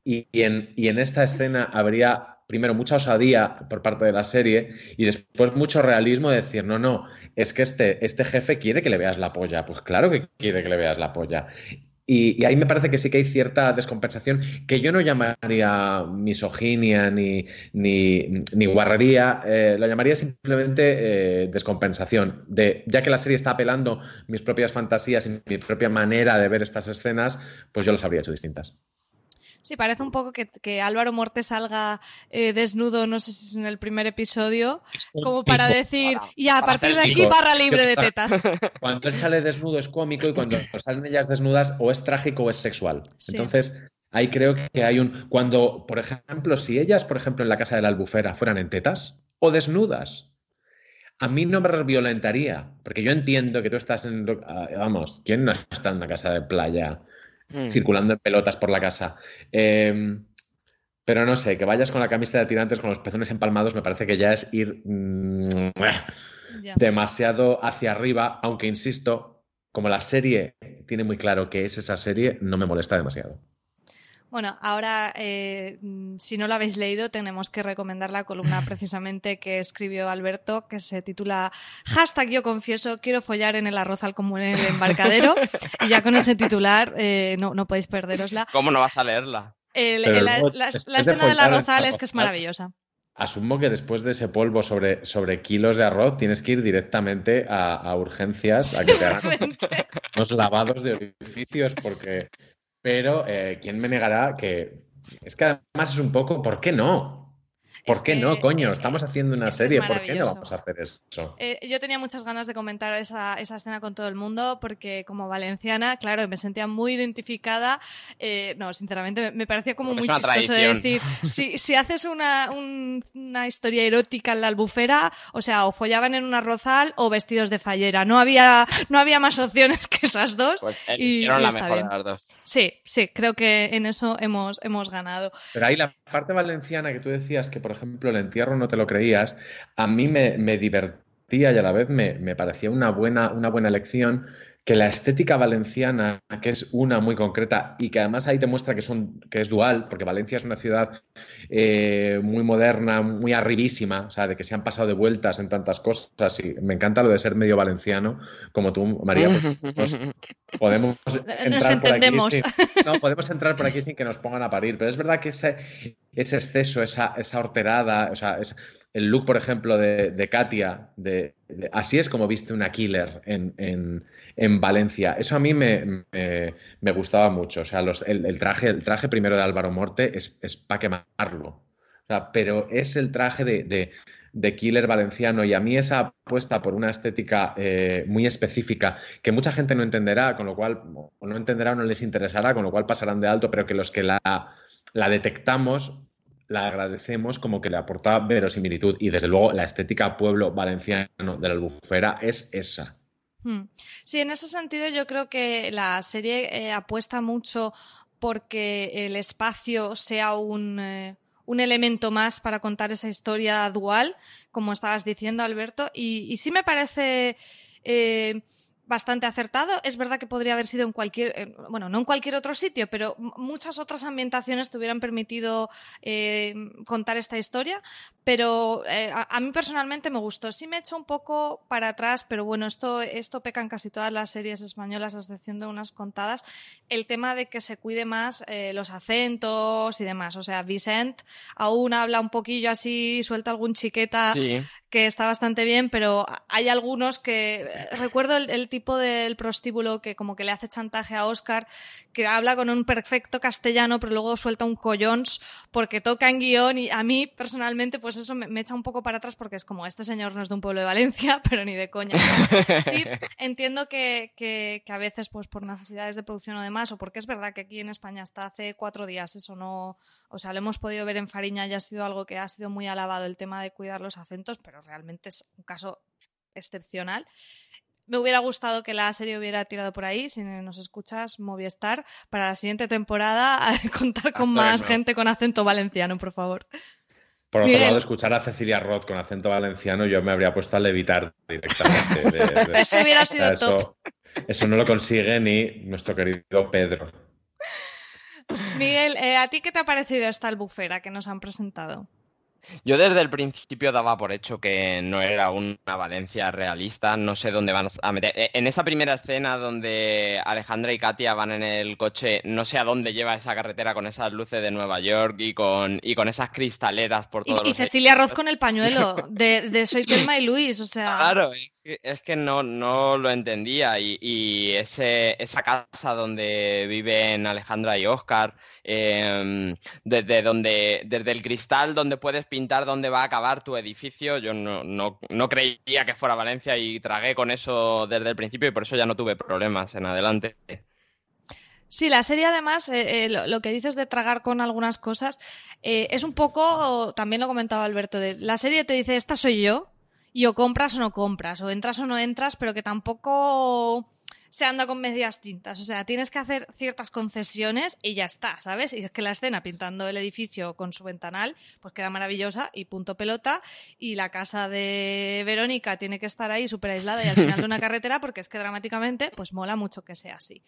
y, en, y en esta escena habría primero mucha osadía por parte de la serie y después mucho realismo de decir, no, no, es que este, este jefe quiere que le veas la polla. Pues claro que quiere que le veas la polla. Y, ahí me parece que sí que hay cierta descompensación que yo no llamaría misoginia ni, ni, guarrería, eh, lo llamaría simplemente eh, descompensación. De, ya que la serie está apelando mis propias fantasías y mi propia manera de ver estas escenas, pues yo las habría hecho distintas. Sí, parece un poco que, Álvaro Morte salga eh, desnudo, no sé si es en el primer episodio, como para decir, y a partir de aquí barra libre de tetas. Cuando él sale desnudo es cómico y cuando salen ellas desnudas o es trágico o es sexual. Entonces, ahí creo que hay un... Cuando, por ejemplo, si ellas, por ejemplo, en la casa de la albufera fueran en tetas o desnudas, a mí no me violentaría, porque yo entiendo que tú estás en... Ah, vamos, ¿quién no está en una casa de playa? Mm. circulando en pelotas por la casa. Em, pero no sé, que vayas con la camisa de tirantes con los pezones empalmados me parece que ya es ir mm, demasiado hacia arriba, aunque insisto, como la serie tiene muy claro que es esa serie, no me molesta demasiado. Bueno, ahora, eh, mm, si no lo habéis leído, tenemos que recomendar la columna precisamente que escribió Alberto, que se titula Hashtag yo confieso, quiero follar en el arroz al común en el embarcadero. y ya con ese titular eh, no, no podéis perderosla. ¿Cómo no vas a leerla? la, escena del arrozal es que es maravillosa. Asumo que después de ese polvo sobre, sobre kilos de arroz tienes que ir directamente a, urgencias a que te hagan los lavados de orificios porque pero, eh, ¿quién me negará que es que además es un poco, ¿por qué no? ¿Por qué no, coño? Estamos haciendo una serie, ¿por qué no vamos a hacer eso? Eh, yo tenía muchas ganas de comentar esa, escena con todo el mundo porque como valenciana, claro, me sentía muy identificada. Eh, no, sinceramente, me, parecía como muy chistoso de decir, si, si haces una, una historia erótica en la albufera, o sea, o follaban en una rozal o vestidos de fallera. No había, no había más opciones que esas dos. Pues y, la mejor de las dos. Sí, sí, creo que en eso hemos, hemos ganado. Pero ahí la parte valenciana que tú decías que, por ejemplo, el entierro no te lo creías, a mí me, me divertía y a la vez me, me parecía una buena, una buena elección que la estética valenciana, que es una muy concreta y que además ahí te muestra que, son, que es dual, porque Valencia es una ciudad eh, muy moderna, muy arribísima, o sea, de que se han pasado de vueltas en tantas cosas y me encanta lo de ser medio valenciano, como tú, María. Pues, podemos entrar Por aquí no, podemos entrar por aquí sin que nos pongan a parir, pero es verdad que ese, ese exceso, esa, esa horterada, o sea, es, el look, por ejemplo, de, Katia, de, así es como viste una killer en, Valencia. Eso a mí me, gustaba mucho. O sea, el, traje, el traje primero de Álvaro Morte es, es para quemarlo. pero es el traje de, killer valenciano y a mí esa apuesta por una estética eh, muy específica que mucha gente no entenderá, con lo cual, o no entenderá o no les interesará, con lo cual pasarán de alto, pero que los que la, la detectamos la agradecemos como que le aporta verosimilitud y desde luego la estética pueblo valenciano de la albufera es esa. Hmm. Sí, en ese sentido yo creo que la serie eh, apuesta mucho porque el espacio sea un, eh, un, elemento más para contar esa historia dual, como estabas diciendo, Alberto, y, sí me parece... Eh, bastante acertado. Es verdad que podría haber sido en cualquier, bueno, no en cualquier otro sitio, pero muchas otras ambientaciones te hubieran permitido eh, contar esta historia. Pero eh, a, mí personalmente me gustó. Sí me he hecho un poco para atrás, pero bueno, esto, esto peca en casi todas las series españolas, a excepción de unas contadas, el tema de que se cuide más eh, los acentos y demás. O sea, Vicent aún habla un poquillo así, suelta algún chiqueta que está bastante bien, pero hay algunos que... Recuerdo el, tipo del prostíbulo que como que le hace chantaje a Oscar, que habla con un perfecto castellano, pero luego suelta un collons porque toca en guion y a mí personalmente pues eso me, echa un poco para atrás porque es como, este señor no es de un pueblo de Valencia, pero ni de coña. Sí, entiendo que, que, que a veces pues por necesidades de producción o demás, o porque es verdad que aquí en España hasta hace cuatro días eso no... O sea, lo hemos podido ver en Fariña y ha sido algo que ha sido muy alabado el tema de cuidar los acentos, pero realmente es un caso excepcional. Me hubiera gustado que la serie hubiera tirado por ahí, si nos escuchas, Movistar, para la siguiente temporada contar con más gente con acento valenciano, por favor. Por otro lado, escuchar a Cecilia Roth con acento valenciano, yo me habría puesto a levitar directamente. eso hubiera sido top. Eso no lo consigue ni nuestro querido Pedro. Miguel, eh, ¿a ti qué te ha parecido esta albufera que nos han presentado? Yo desde el principio daba por hecho que no era una Valencia realista, no sé dónde van a meter. E, en esa primera escena donde Alejandra y Katia van en el coche, no sé a dónde lleva esa carretera con esas luces de Nueva York y con, y con esas cristaleras por todos y, y Cecilia Roth con el pañuelo de, de Soy Telma y Luis, o sea... Claro, es que no, no lo entendía y, ese, esa casa donde viven Alejandra y Oscar, em, desde, donde, desde el cristal donde puedes pintar dónde va a acabar tu edificio, yo no, no, creía que fuera Valencia y tragué con eso desde el principio y por eso ya no tuve problemas en adelante. Sí, la serie además, eh, eh, lo, que dices de tragar con algunas cosas, eh, es un poco, también lo comentaba Alberto, de, la serie te dice, esta soy yo, y o compras o no compras, o entras o no entras, pero que tampoco se anda con medias tintas. O sea, tienes que hacer ciertas concesiones y ya está, ¿sabes? Y es que la escena pintando el edificio con su ventanal, pues queda maravillosa y punto pelota. Y la casa de Verónica tiene que estar ahí súper aislada y al final de una carretera porque es que dramáticamente, pues mola mucho que sea así.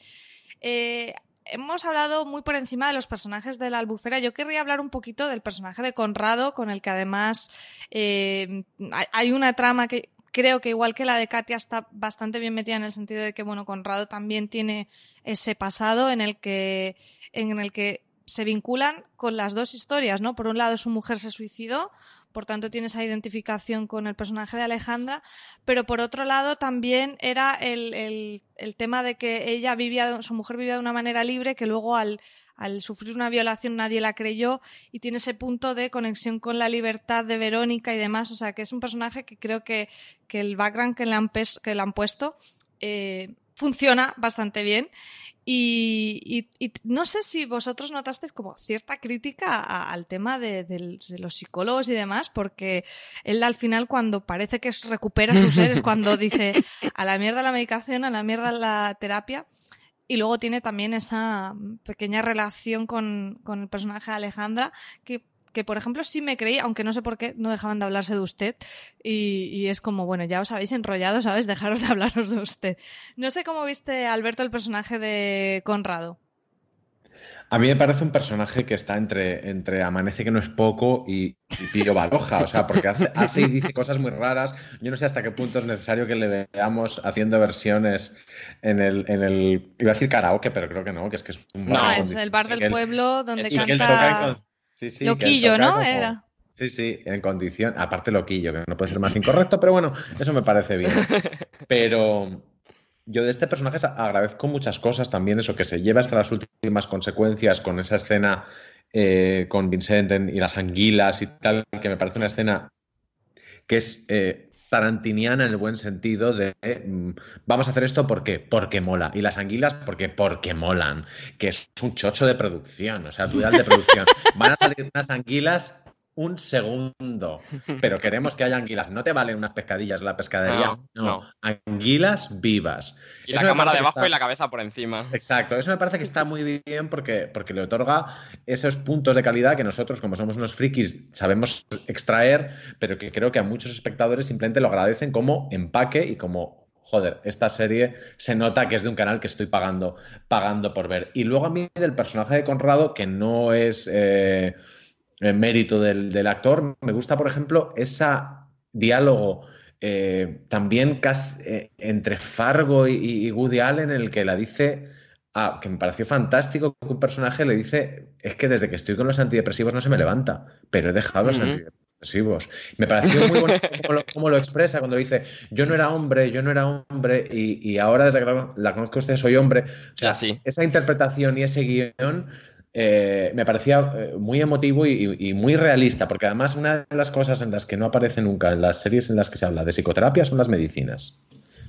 Eh, hemos hablado muy por encima de los personajes de la albufera. Yo querría hablar un poquito del personaje de Conrado, con el que además eh, hay una trama que creo que igual que la de Katia está bastante bien metida en el sentido de que, bueno, Conrado también tiene ese pasado en el que, en el que se vinculan con las dos historias, ¿no? Por un lado, su mujer se suicidó, por tanto tiene esa identificación con el personaje de Alejandra, pero por otro lado también era el, tema de que ella vivía, su mujer vivía de una manera libre, que luego al, sufrir una violación nadie la creyó y tiene ese punto de conexión con la libertad de Verónica y demás, o sea que es un personaje que creo que, el background que le han, que le han puesto eh, funciona bastante bien. Y, no sé si vosotros notasteis como cierta crítica al tema de, los psicólogos y demás, porque él al final cuando parece que recupera sus seres, cuando dice a la mierda la medicación, a la mierda la terapia, y luego tiene también esa pequeña relación con, con el personaje de Alejandra, que que por ejemplo sí me creí, aunque no sé por qué no dejaban de hablarse de usted y, es como, bueno, ya os habéis enrollado, ¿sabes? Dejaros de hablaros de usted. No sé cómo viste, Alberto, el personaje de Conrado. A mí me parece un personaje que está entre, entre Amanece que no es poco y, y Pillo Baloja, o sea, porque hace, hace, y dice cosas muy raras. Yo no sé hasta qué punto es necesario que le veamos haciendo versiones en el, en el iba a decir karaoke, pero creo que no, que es que es un bar. No, es el bar del pueblo donde canta... Sí, sí, loquillo, ¿no? Era. Sí, sí, en condición. Aparte, loquillo, que no puede ser más incorrecto, pero bueno, eso me parece bien. Pero yo de este personaje agradezco muchas cosas también, eso que se lleva hasta las últimas consecuencias con esa escena eh, con Vincent y las anguilas y tal, que me parece una escena que es eh, tarantiniana en el buen sentido de mm, vamos a hacer esto porque porque mola. Y las anguilas porque porque molan que es un chocho de producción o sea ideal de producción. Van a salir unas anguilas un segundo. Pero queremos que haya anguilas. No te valen unas pescadillas en la pescadería. No, anguilas vivas. Y la cámara debajo y la cabeza por encima. Exacto. Eso me parece que está muy bien porque, porque le otorga esos puntos de calidad que nosotros, como somos unos frikis, sabemos extraer, pero que creo que a muchos espectadores simplemente lo agradecen como empaque y como joder, esta serie se nota que es de un canal que estoy pagando, pagando por ver. Y luego a mí del personaje de Conrado, que no es eh, mérito del, actor. Me gusta, por ejemplo, ese diálogo eh, también casi, eh, entre Fargo y, Woody Allen, en el que la dice, ah, que me pareció fantástico que un personaje le dice, es que desde que estoy con los antidepresivos no se me levanta, pero he dejado los antidepresivos. Me pareció muy bonito cómo lo, expresa cuando dice, yo no era hombre, yo no era hombre, y, ahora desde que la, conozco a usted soy hombre. O esa interpretación y ese guion eh, me parecía eh, muy emotivo y, muy realista, porque además una de las cosas en las que no aparece nunca en las series en las que se habla de psicoterapia son las medicinas.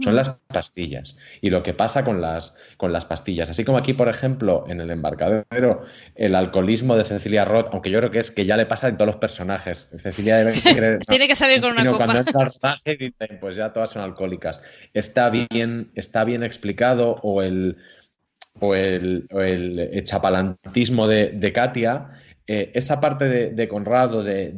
Son las pastillas y lo que pasa con las, con las pastillas. Así como aquí, por ejemplo, en el embarcadero, el alcoholismo de Cecilia Roth, aunque yo creo que es que ya le pasa en todos los personajes. Cecilia debe Tiene que salir con una copa. Cuando entra al pues ya todas son alcohólicas. Está bien, está bien explicado o el o el, el chapalantismo de, Katia, eh, esa parte de, Conrado, de,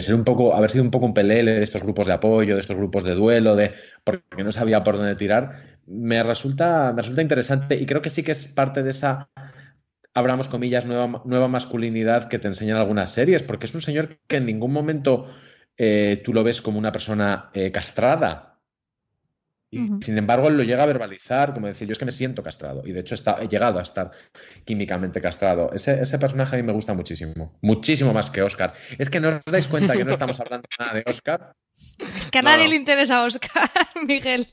ser un poco, haber sido un poco un pelele de estos grupos de apoyo, de estos grupos de duelo, de porque no sabía por dónde tirar, me resulta, me resulta interesante y creo que sí que es parte de esa, abramos comillas, nueva, nueva masculinidad que te enseñan algunas series, porque es un señor que en ningún momento eh, tú lo ves como una persona eh, castrada y, Sin embargo, él lo llega a verbalizar, como decir, yo es que me siento castrado. Y de hecho está, he llegado a estar químicamente castrado. Ese, ese, personaje a mí me gusta muchísimo. Muchísimo más que Oscar. Es que no os dais cuenta que no estamos hablando nada de Oscar. Es que a nadie le interesa Oscar, Miguel.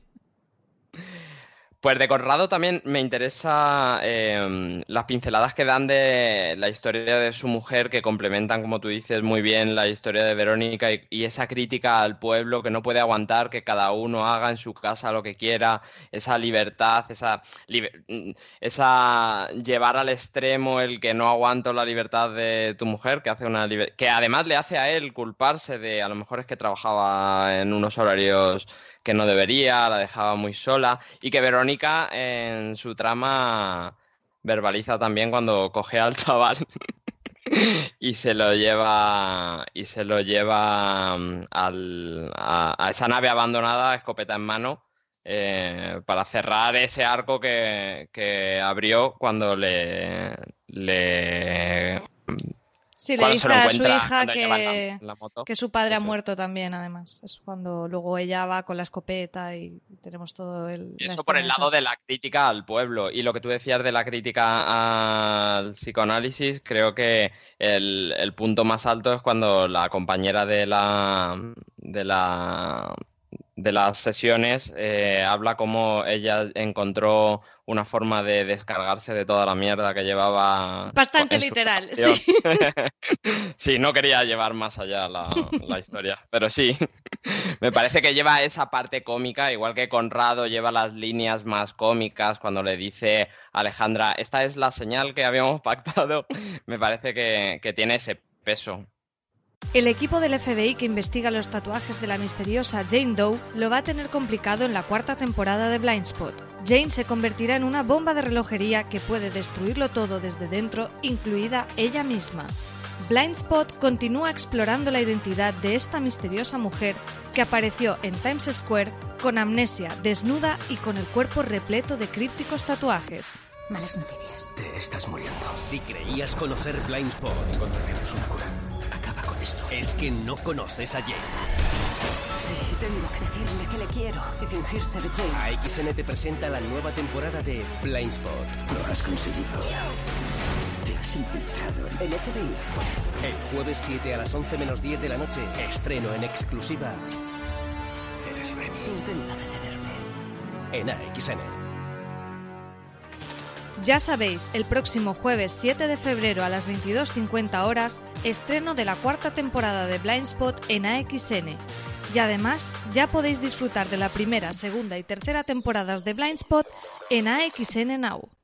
Pues de Conrado también me interesa em, las pinceladas que dan de la historia de su mujer, que complementan, como tú dices, muy bien la historia de Verónica y, esa crítica al pueblo que no puede aguantar que cada uno haga en su casa lo que quiera, esa libertad, esa, mm, llevar al extremo el que no aguanto la libertad de tu mujer, que hace una que además le hace a él culparse de a lo mejor es que trabajaba en unos horarios que no debería, la dejaba muy sola y que Verónica en su trama verbaliza también cuando coge al chaval y se lo lleva y se lo lleva mm, a, esa nave abandonada, escopeta en mano, eh, para cerrar ese arco que, que abrió cuando le Sí, le dice a su hija que, que su padre ha muerto también, además. Es cuando luego ella va con la escopeta y tenemos todo el... eso por el lado de la crítica al pueblo. Y lo que tú decías de la crítica al psicoanálisis, creo que el, el punto más alto es cuando la compañera de la... De la de las sesiones eh, habla cómo ella encontró una forma de descargarse de toda la mierda que llevaba. Bastante literal, sí. sí, no quería llevar más allá la, la, historia, pero sí. Me parece que lleva esa parte cómica, igual que Conrado lleva las líneas más cómicas cuando le dice a Alejandra, esta es la señal que habíamos pactado. Me parece que, que tiene ese peso. El equipo del FBI que investiga los tatuajes de la misteriosa Jane Doe lo va a tener complicado en la cuarta temporada de Blindspot. Jane se convertirá en una bomba de relojería que puede destruirlo todo desde dentro, incluida ella misma. Blindspot continúa explorando la identidad de esta misteriosa mujer que apareció en Times Square con amnesia, desnuda y con el cuerpo repleto de crípticos tatuajes. Malas noticias. Te estás muriendo. Si creías conocer Blindspot, encontraremos una cura. Es que no conoces a Jane. Sí, tengo que decirle que le quiero y fingir ser Jane. AXN te presenta la nueva temporada de Blindspot. Lo has conseguido. Te has infiltrado en el FBI. El jueves 7 a las 11 menos 10 de la noche, estreno en exclusiva. Eres Remy. Intenta detenerme. En AXN. Ya sabéis, el próximo jueves 7 de febrero a las 22.50 horas, estreno de la cuarta temporada de Blindspot en AXN. Y además, ya podéis disfrutar de la primera, segunda y tercera temporadas de Blindspot en AXN Now.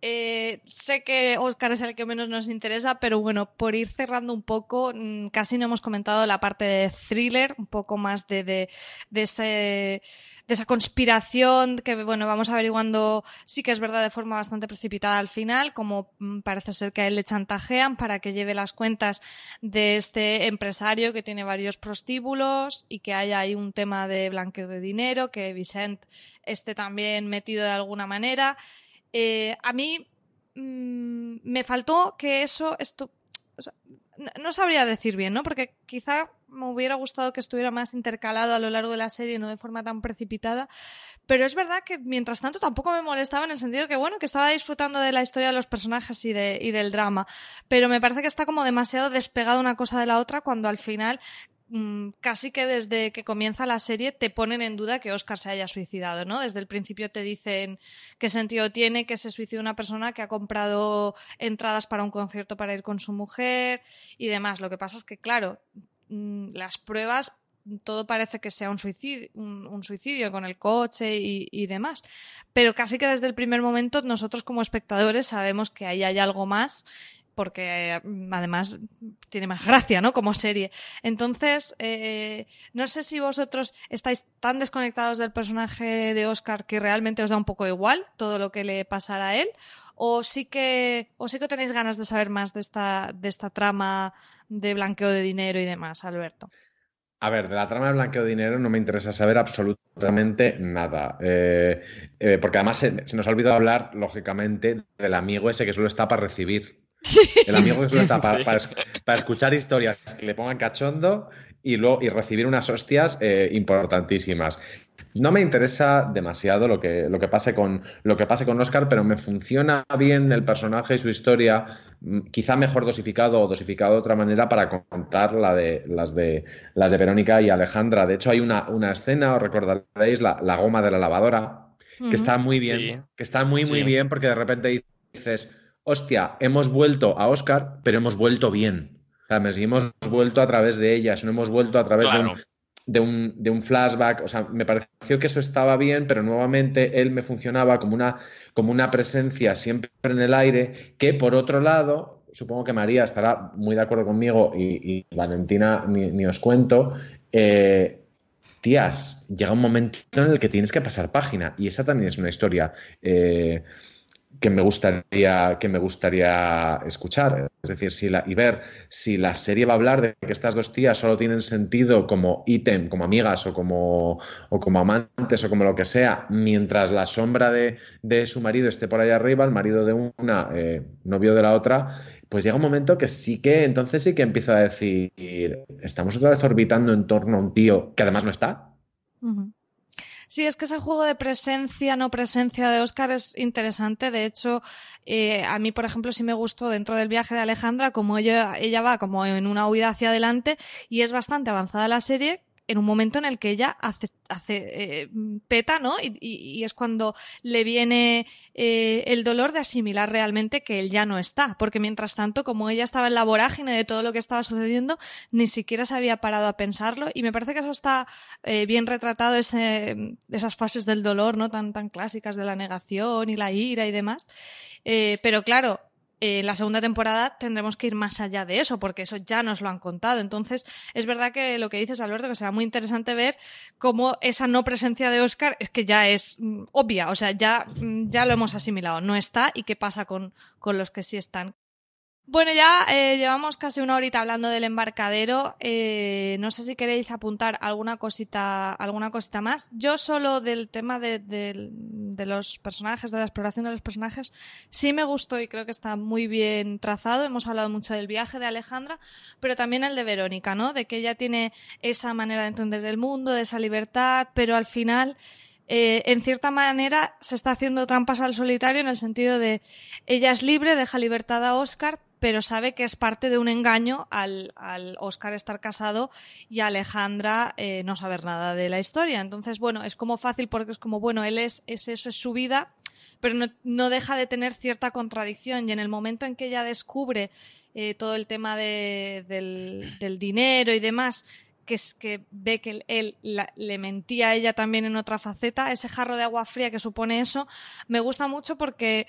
Eh, sé que Oscar es el que menos nos interesa, pero bueno, por ir cerrando un poco, mm, casi no hemos comentado la parte de thriller, un poco más de, de, de, ese, de esa conspiración que, bueno, vamos averiguando, sí que es verdad, de forma bastante precipitada al final, como mm, parece ser que a él le chantajean para que lleve las cuentas de este empresario que tiene varios prostíbulos y que haya ahí un tema de blanqueo de dinero, que Vicent esté también metido de alguna manera. Eh, a mí mm, me faltó que eso, esto, no sabría decir bien, ¿no? Porque quizá me hubiera gustado que estuviera más intercalado a lo largo de la serie, no de forma tan precipitada. Pero es verdad que mientras tanto tampoco me molestaba en el sentido que, bueno, que estaba disfrutando de la historia de los personajes y, de, y del drama. Pero me parece que está como demasiado despegada una cosa de la otra cuando al final casi que desde que comienza la serie te ponen en duda que Oscar se haya suicidado, ¿no? Desde el principio te dicen qué sentido tiene que se suicide una persona que ha comprado entradas para un concierto para ir con su mujer y demás. Lo que pasa es que, claro, mm, las pruebas todo parece que sea un suicidio, un, suicidio con el coche y, y, demás. Pero casi que desde el primer momento nosotros como espectadores sabemos que ahí hay algo más porque mm, además tiene más gracia, ¿no? Como serie. Entonces, eh, no sé si vosotros estáis tan desconectados del personaje de Oscar que realmente os da un poco igual todo lo que le pasará a él, o sí que, o sí que tenéis ganas de saber más de esta, de esta trama de blanqueo de dinero y demás, Alberto. A ver, de la trama de blanqueo de dinero no me interesa saber absolutamente nada. Eh, eh, porque además se, nos ha olvidado hablar, lógicamente, del amigo ese que solo está para recibir. El amigo que solo está para, escuchar historias que le pongan cachondo y, luego, y recibir unas hostias eh, importantísimas. No me interesa demasiado lo que, lo, que pase con, lo que pase con Oscar, pero me funciona bien el personaje y su historia, mm, quizá mejor dosificado o dosificado de otra manera para contar la de, las, de, las de Verónica y Alejandra. De hecho, hay una, una escena, os recordaréis, la, la goma de la lavadora, que está muy bien, que está muy, muy bien porque de repente dices, hostia, hemos vuelto a Oscar, pero hemos vuelto bien. O sea, hemos vuelto a través de ellas, no hemos vuelto a través de, un, de un, de un flashback, o sea, me pareció que eso estaba bien, pero nuevamente él me funcionaba como una, como una presencia siempre en el aire, que por otro lado, supongo que María estará muy de acuerdo conmigo y, Valentina ni, os cuento, eh, tías, llega un momento en el que tienes que pasar página y esa también es una historia. Eh, que me gustaría que me gustaría escuchar. Es decir si la, y ver si la serie va a hablar de que estas dos tías solo tienen sentido como ítem como amigas o como o como amantes o como lo que sea mientras la sombra de, de su marido esté por ahí arriba el marido de una eh, novio de la otra pues llega un momento que sí que entonces sí que empiezo a decir estamos otra vez orbitando en torno a un tío que además no está Sí, es que ese juego de presencia, no presencia de Oscar es interesante. De hecho, eh, a mí, por ejemplo, sí me gustó dentro del viaje de Alejandra, como ella, ella va como en una huida hacia adelante y es bastante avanzada la serie, en un momento en el que ella hace, hace eh, peta, ¿no? Y, es cuando le viene eh, el dolor de asimilar realmente que él ya no está. Porque mientras tanto, como ella estaba en la vorágine de todo lo que estaba sucediendo, ni siquiera se había parado a pensarlo. Y me parece que eso está eh, bien retratado, esas fases del dolor, ¿no? Tan, tan clásicas de la negación y la ira y demás. pero claro, en la segunda temporada tendremos que ir más allá de eso, porque eso ya nos lo han contado. Entonces, es verdad que lo que dices, Alberto, que será muy interesante ver cómo esa no presencia de Oscar es que ya es mm, obvia, o sea, ya, mm, ya lo hemos asimilado, no está y qué pasa con, con los que sí están. Bueno, ya eh, llevamos casi una horita hablando del embarcadero. Eh, no sé si queréis apuntar alguna cosita, alguna cosita más. Yo solo del tema de, de, los personajes, de la exploración de los personajes, sí me gustó y creo que está muy bien trazado. Hemos hablado mucho del viaje de Alejandra, pero también el de Verónica, ¿no? De que ella tiene esa manera de entender el mundo, de esa libertad, pero al final eh, en cierta manera se está haciendo trampas al solitario en el sentido de ella es libre, deja libertad a Oscar, pero sabe que es parte de un engaño al, al Oscar estar casado y Alejandra eh, no saber nada de la historia. Entonces, bueno, es como fácil porque es como, bueno, él es, es eso, es su vida, pero no, no, deja de tener cierta contradicción. Y en el momento en que ella descubre eh, todo el tema de, del, del dinero y demás, que es que ve que él le mentía a ella también en otra faceta, ese jarro de agua fría que supone eso, me gusta mucho porque,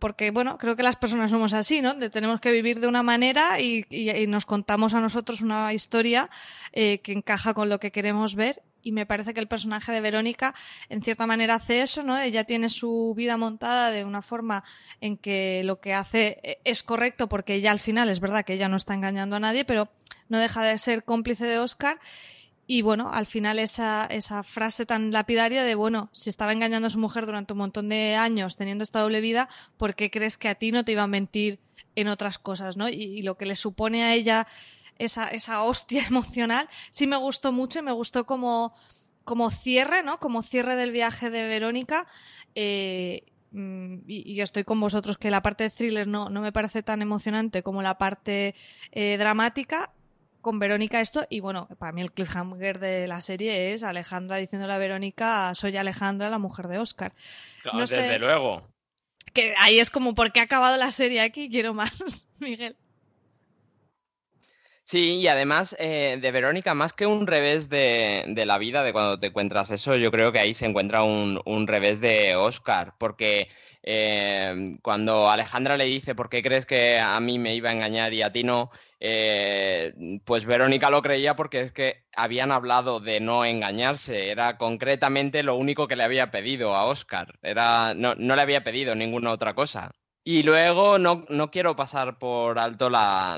porque bueno, creo que las personas somos así, ¿no? De, tenemos que vivir de una manera y, y, nos contamos a nosotros una historia eh, que encaja con lo que queremos ver y me parece que el personaje de Verónica en cierta manera hace eso, ¿no? Ella tiene su vida montada de una forma en que lo que hace eh, es correcto porque ella al final es verdad que ella no está engañando a nadie, pero no deja de ser cómplice de Oscar. Y bueno, al final esa, esa frase tan lapidaria de, bueno, si estaba engañando a su mujer durante un montón de años teniendo esta doble vida, ¿por qué crees que a ti no te iba a mentir en otras cosas, ¿no? Y, lo que le supone a ella esa, esa hostia emocional, sí me gustó mucho y me gustó como, como cierre, ¿no? Como cierre del viaje de Verónica. Eh, mm, y, y estoy con vosotros que la parte de thriller no, no me parece tan emocionante como la parte eh, dramática. Con Verónica esto, y bueno, para mí el cliffhanger de la serie es Alejandra diciéndole a Verónica, soy Alejandra, la mujer de Oscar. Claro, No sé. desde luego. Que ahí es como, ¿por qué ha acabado la serie aquí? Quiero más, Miguel. Sí, y además eh, de Verónica, más que un revés de, de la vida, de cuando te encuentras eso, yo creo que ahí se encuentra un, un revés de Oscar, porque eh, cuando Alejandra le dice, ¿por qué crees que a mí me iba a engañar y a ti no? Eh, pues Verónica lo creía porque es que habían hablado de no engañarse, era concretamente lo único que le había pedido a Oscar, era, no, no le había pedido ninguna otra cosa. Y luego no, no quiero pasar por alto la,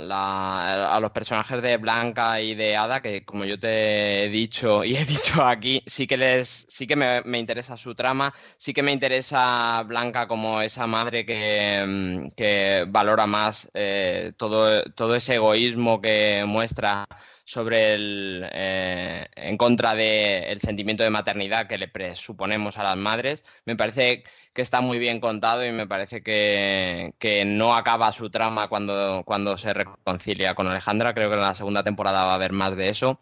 a los personajes de Blanca y de Ada, que como yo te he dicho y he dicho aquí, sí que les, sí que me, me interesa su trama, sí que me interesa Blanca como esa madre que, mm, que valora más eh, todo, todo ese egoísmo que muestra sobre el eh, en contra del sentimiento de maternidad que le presuponemos a las madres. Me parece que está muy bien contado y me parece que, que no acaba su trama cuando, cuando se reconcilia con Alejandra. Creo que en la segunda temporada va a haber más de eso.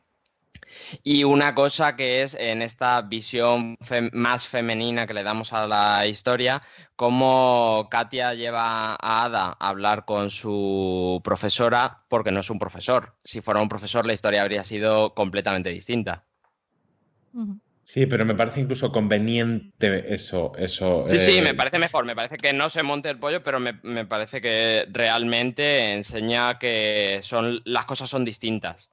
Y una cosa que es en esta visión más femenina que le damos a la historia, cómo Katia lleva a Ada a hablar con su profesora, porque no es un profesor. Si fuera un profesor, la historia habría sido completamente distinta. Ujú. Sí, pero me parece incluso conveniente eso, eso. Sí, sí, eh, me parece mejor. Me parece que no se monte el pollo, pero me, me parece que realmente enseña que son, las cosas son distintas.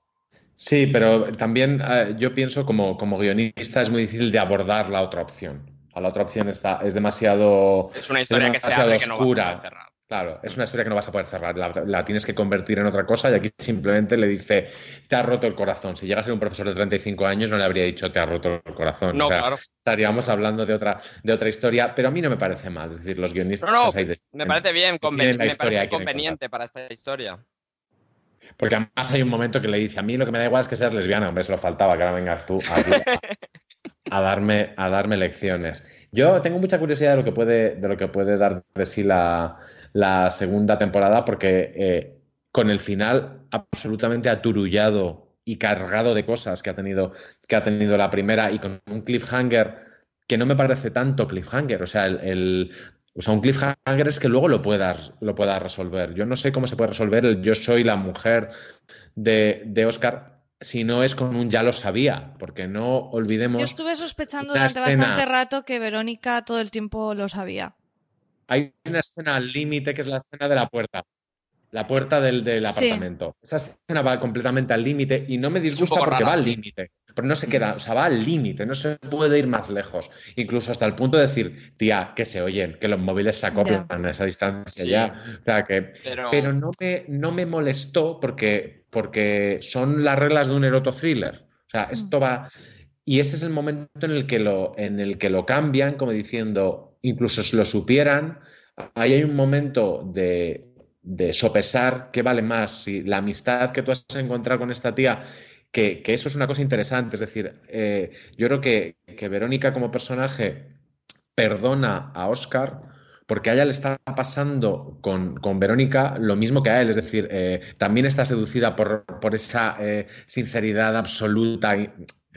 Sí, pero también eh, yo pienso como, como guionista es muy difícil de abordar la otra opción. A La otra opción está, es demasiado, Es una historia que se abre que no va a oscura. Claro, es una historia que no vas a poder cerrar, la, la tienes que convertir en otra cosa y aquí simplemente le dice, te ha roto el corazón. Si llega a ser un profesor de 35 años no le habría dicho, te ha roto el corazón. No, O sea, claro. estaríamos hablando de otra, de otra historia, pero a mí no me parece mal. Es decir, los guionistas No, no, ahí deciden- Me parece bien, conven- me parece conveniente para esta historia. Porque además hay un momento que le dice, a mí lo que me da igual es que seas lesbiana, hombre, se lo faltaba, que ahora vengas tú a, a darme, a darme lecciones. Yo tengo mucha curiosidad de lo que puede, de lo que puede dar de sí la, la segunda temporada, porque eh, con el final absolutamente aturullado y cargado de cosas que ha tenido, que ha tenido la primera y con un cliffhanger que no me parece tanto cliffhanger, o sea, el, el- o sea, un cliffhanger es que luego lo puedas, lo puedas resolver. Yo no sé cómo se puede resolver el yo soy la mujer de, de Oscar si no es con un ya lo sabía, porque no olvidemos. Yo estuve sospechando durante escena- bastante rato que Verónica todo el tiempo lo sabía. Hay una escena al límite que es la escena de la puerta. La puerta del, del Sí. apartamento. Esa escena va completamente al límite y no me disgusta porque rara, va al límite. Pero no se queda, o sea, va al límite, no se puede ir más lejos. Incluso hasta el punto de decir, tía, que se oyen, que los móviles se acoplan a esa distancia Sí. ya. O sea, que, Pero, pero no me, no me molestó porque, porque son las reglas de un eroto thriller. O sea, esto va. Y ese es el momento en el que lo, en el que lo cambian, como diciendo, incluso si lo supieran, ahí hay un momento de, de sopesar qué vale más, si la amistad que tú has encontrado con esta tía, que, que eso es una cosa interesante. Es decir, eh, yo creo que, que Verónica como personaje perdona a Oscar porque a ella le está pasando con, con Verónica lo mismo que a él, es decir, eh, también está seducida por, por esa eh, sinceridad absoluta, y,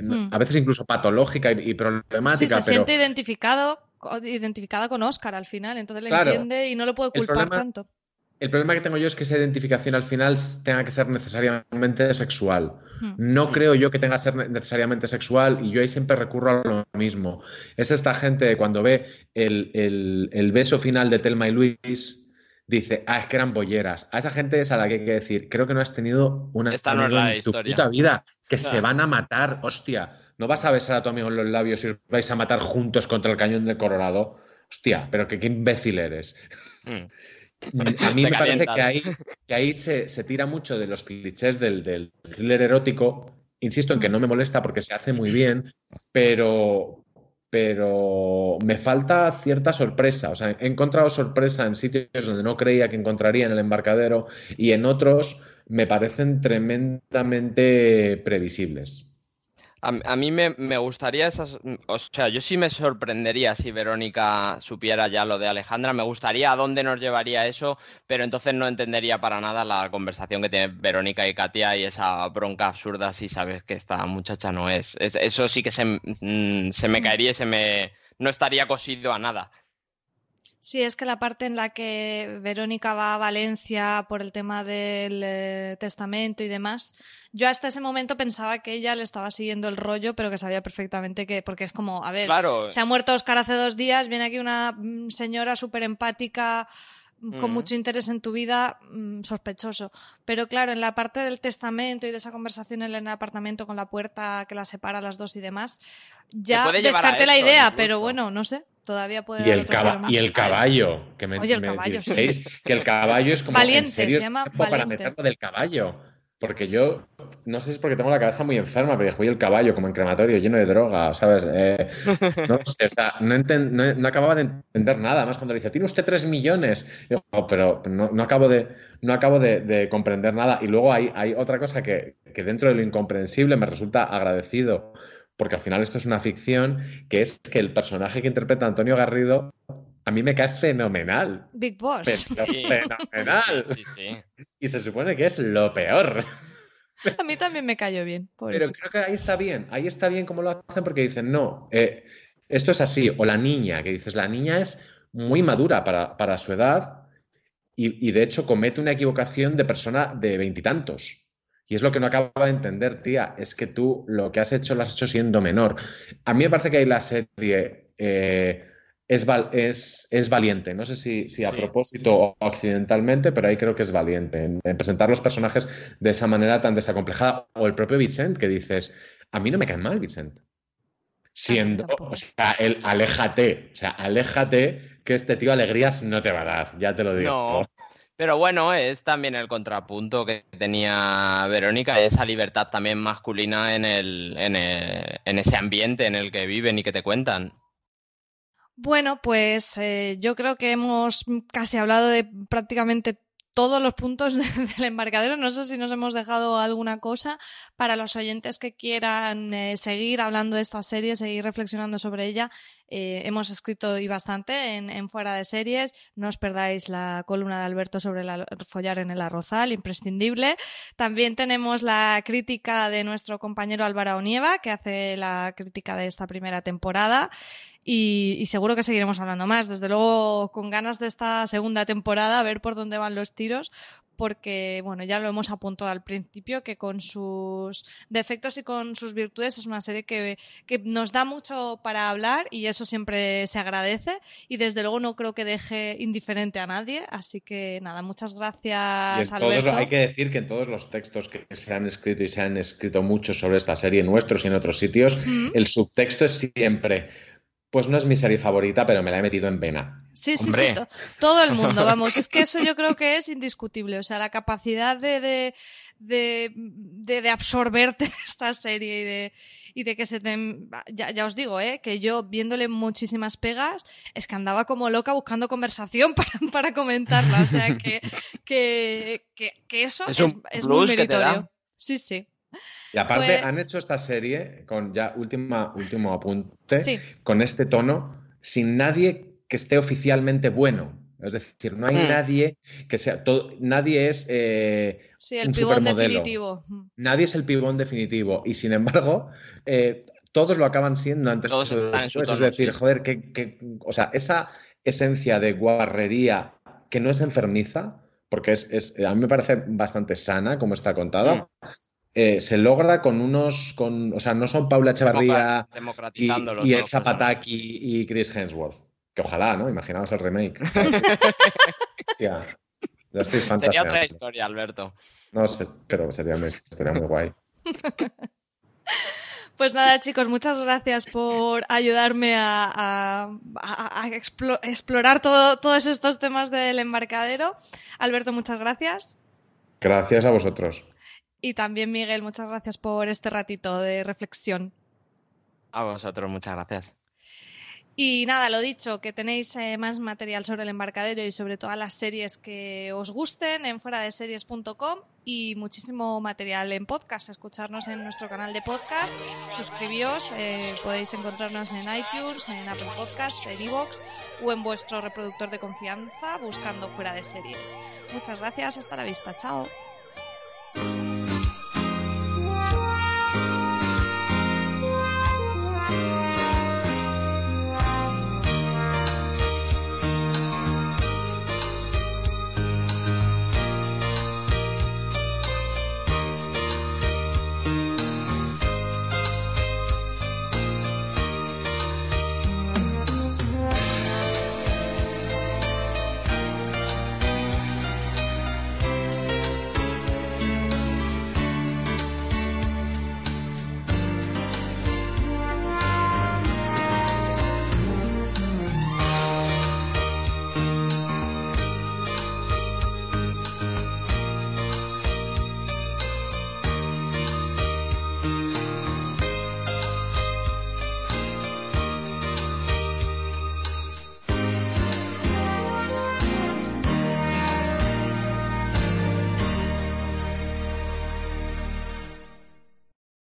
Hmm. a veces incluso patológica y, y Sí, problemática, se pero siente identificado, identificada con Oscar al final, entonces le Claro. entiende y no lo puede El culpar problema- tanto. el problema que tengo yo es que esa identificación al final tenga que ser necesariamente sexual. Hmm. No creo yo que tenga que ser necesariamente sexual y yo ahí siempre recurro a lo mismo. Es esta gente cuando ve el, el- el beso final de Telma y Luis, dice, ah, es que eran bolleras. A esa gente es a la que hay que decir, creo que no has tenido una Esta no es amigo la en tu historia. puta vida, que Claro. se van a matar, hostia. No vas a besar a tu amigo en los labios y os vais a matar juntos contra el cañón de Colorado. Hostia, pero que qué imbécil eres. mm, A mí me parece que ahí, que ahí se, se tira mucho de los clichés del, del thriller erótico. Insisto en que no me molesta porque se hace muy bien, pero, pero me falta cierta sorpresa. O sea, he encontrado sorpresa en sitios donde no creía que encontraría en el embarcadero y en otros me parecen tremendamente previsibles. A, mí me, gustaría esas. O sea, yo sí me sorprendería si Verónica supiera ya lo de Alejandra. Me gustaría a dónde nos llevaría eso, pero entonces no entendería para nada la conversación que tiene Verónica y Katia y esa bronca absurda si sabes que esta muchacha no es. eso sí que se, mm, se me mm. caería y se me. No estaría cosido a nada. Sí, es que la parte en la que Verónica va a Valencia por el tema del eh, testamento y demás, yo hasta ese momento pensaba que ella le estaba siguiendo el rollo, pero que sabía perfectamente que, porque es como, a ver, se ha muerto Oscar hace dos días, viene aquí una mm, señora súper empática con mucho interés en tu vida, mm, sospechoso. Pero claro, en la parte del testamento y de esa conversación en el apartamento con la puerta que la separa a las dos y demás, ya descarté la idea, pero bueno, no sé, todavía puede y el, y el caballo, que me, Oye, el caballo, que el caballo es como valiente, se llama para meterlo del caballo. Porque yo, no sé si es porque tengo la cabeza muy enferma, pero voy el caballo como en crematorio lleno de droga, ¿sabes? Eh, no sé, o sea, no, acababa de entender nada. Más cuando le dice, tiene usted tres millones. Yo, oh, pero no, acabo, de, no acabo de, comprender nada. Y luego hay, hay otra cosa que, que dentro de lo incomprensible me resulta agradecido, porque al final esto es una ficción, que es que el personaje que interpreta Antonio Garrido a mí me cae fenomenal. Big Boss. fenomenal. Sí, sí. Y se supone que es lo peor. A mí también me cayó bien. Pero creo que ahí está bien. Ahí está bien cómo lo hacen porque dicen, no, eh, esto es así. O la niña, que dices, la niña es muy madura para, su edad y, y, de hecho comete una equivocación de persona de veintitantos. Y es lo que no acaba de entender, tía. Es que tú lo que has hecho lo has hecho siendo menor. A mí me parece que hay la serie eh, es, es, valiente. No sé si, a propósito o accidentalmente, pero ahí creo que es valiente en, presentar los personajes de esa manera tan desacomplejada. O el propio Vicent, que dices, a mí no me cae mal Vicent. Siendo, o sea, el aléjate, o sea, aléjate que este tío alegrías no te va a dar, ya te lo digo. No. Pero bueno, es también el contrapunto que tenía Verónica, esa libertad también masculina en, el, en, en ese ambiente en el que viven y que te cuentan. Bueno, pues eh, yo creo que hemos casi hablado de prácticamente todos los puntos del embarcadero. No sé si nos hemos dejado alguna cosa para los oyentes que quieran eh, seguir hablando de esta serie, seguir reflexionando sobre ella. Eh, hemos escrito y bastante en, Fuera de Series. No os perdáis la columna de Alberto sobre el follar en el arrozal, imprescindible. También tenemos la crítica de nuestro compañero Álvaro Onieva, que hace la crítica de esta primera temporada. Y, seguro que seguiremos hablando más. Desde luego, con ganas de esta segunda temporada, a ver por dónde van los tiros, porque, bueno, ya lo hemos apuntado al principio, que con sus defectos y con sus virtudes es una serie que, nos da mucho para hablar y eso siempre se agradece. Y desde luego no creo que deje indiferente a nadie. Así que nada, muchas gracias. Alberto. hay que decir que en todos los textos que se han escrito y se han escrito mucho sobre esta serie, nuestros y en otros sitios, el subtexto es siempre pues no es mi serie favorita, pero me la he metido en vena. Sí, sí, sí. todo el mundo, vamos. Es que eso yo creo que es indiscutible. O sea, la capacidad de, de, de, absorberte esta serie y de, y de que se te... Ya, os digo, ¿eh? Que yo viéndole muchísimas pegas, es que andaba como loca buscando conversación para, para comentarla. O sea, que, que, que, eso es, es muy meritorio. Sí, sí. Y aparte pues han hecho esta serie con ya última, último apunte, con este tono, sin nadie que esté oficialmente bueno. Es decir, no hay mm. nadie que sea. Todo, nadie es. Eh, sí, el pibón definitivo. Mm. Nadie es el pibón definitivo. Y sin embargo, eh, todos lo acaban siendo antes todos Es decir, joder, que, O sea, esa esencia de guarrería que no es enfermiza, porque es, a mí me parece bastante sana como está contada. Mm. Eh, se logra con unos, con, o sea, no son Paula Echevarría y, y el Zapataki y Chris Hemsworth. Que ojalá, ¿no? Imaginaos el remake. ya, estoy Sería otra historia, Alberto. No sé, pero sería una historia muy guay. Pues nada, chicos, muchas gracias por ayudarme a, explorar todos estos temas del embarcadero. Alberto, muchas gracias. Gracias a vosotros. Y también, Miguel, muchas gracias por este ratito de reflexión. A vosotros, muchas gracias. Y nada, lo dicho, que tenéis eh, más material sobre el embarcadero y sobre todas las series que os gusten en fuera de series.com y muchísimo material en podcast. Escucharnos en nuestro canal de podcast, suscribíos, eh, podéis encontrarnos en iTunes, en Apple Podcast, en iVoox o en vuestro reproductor de confianza buscando fuera de series. Muchas gracias, hasta la vista, chao.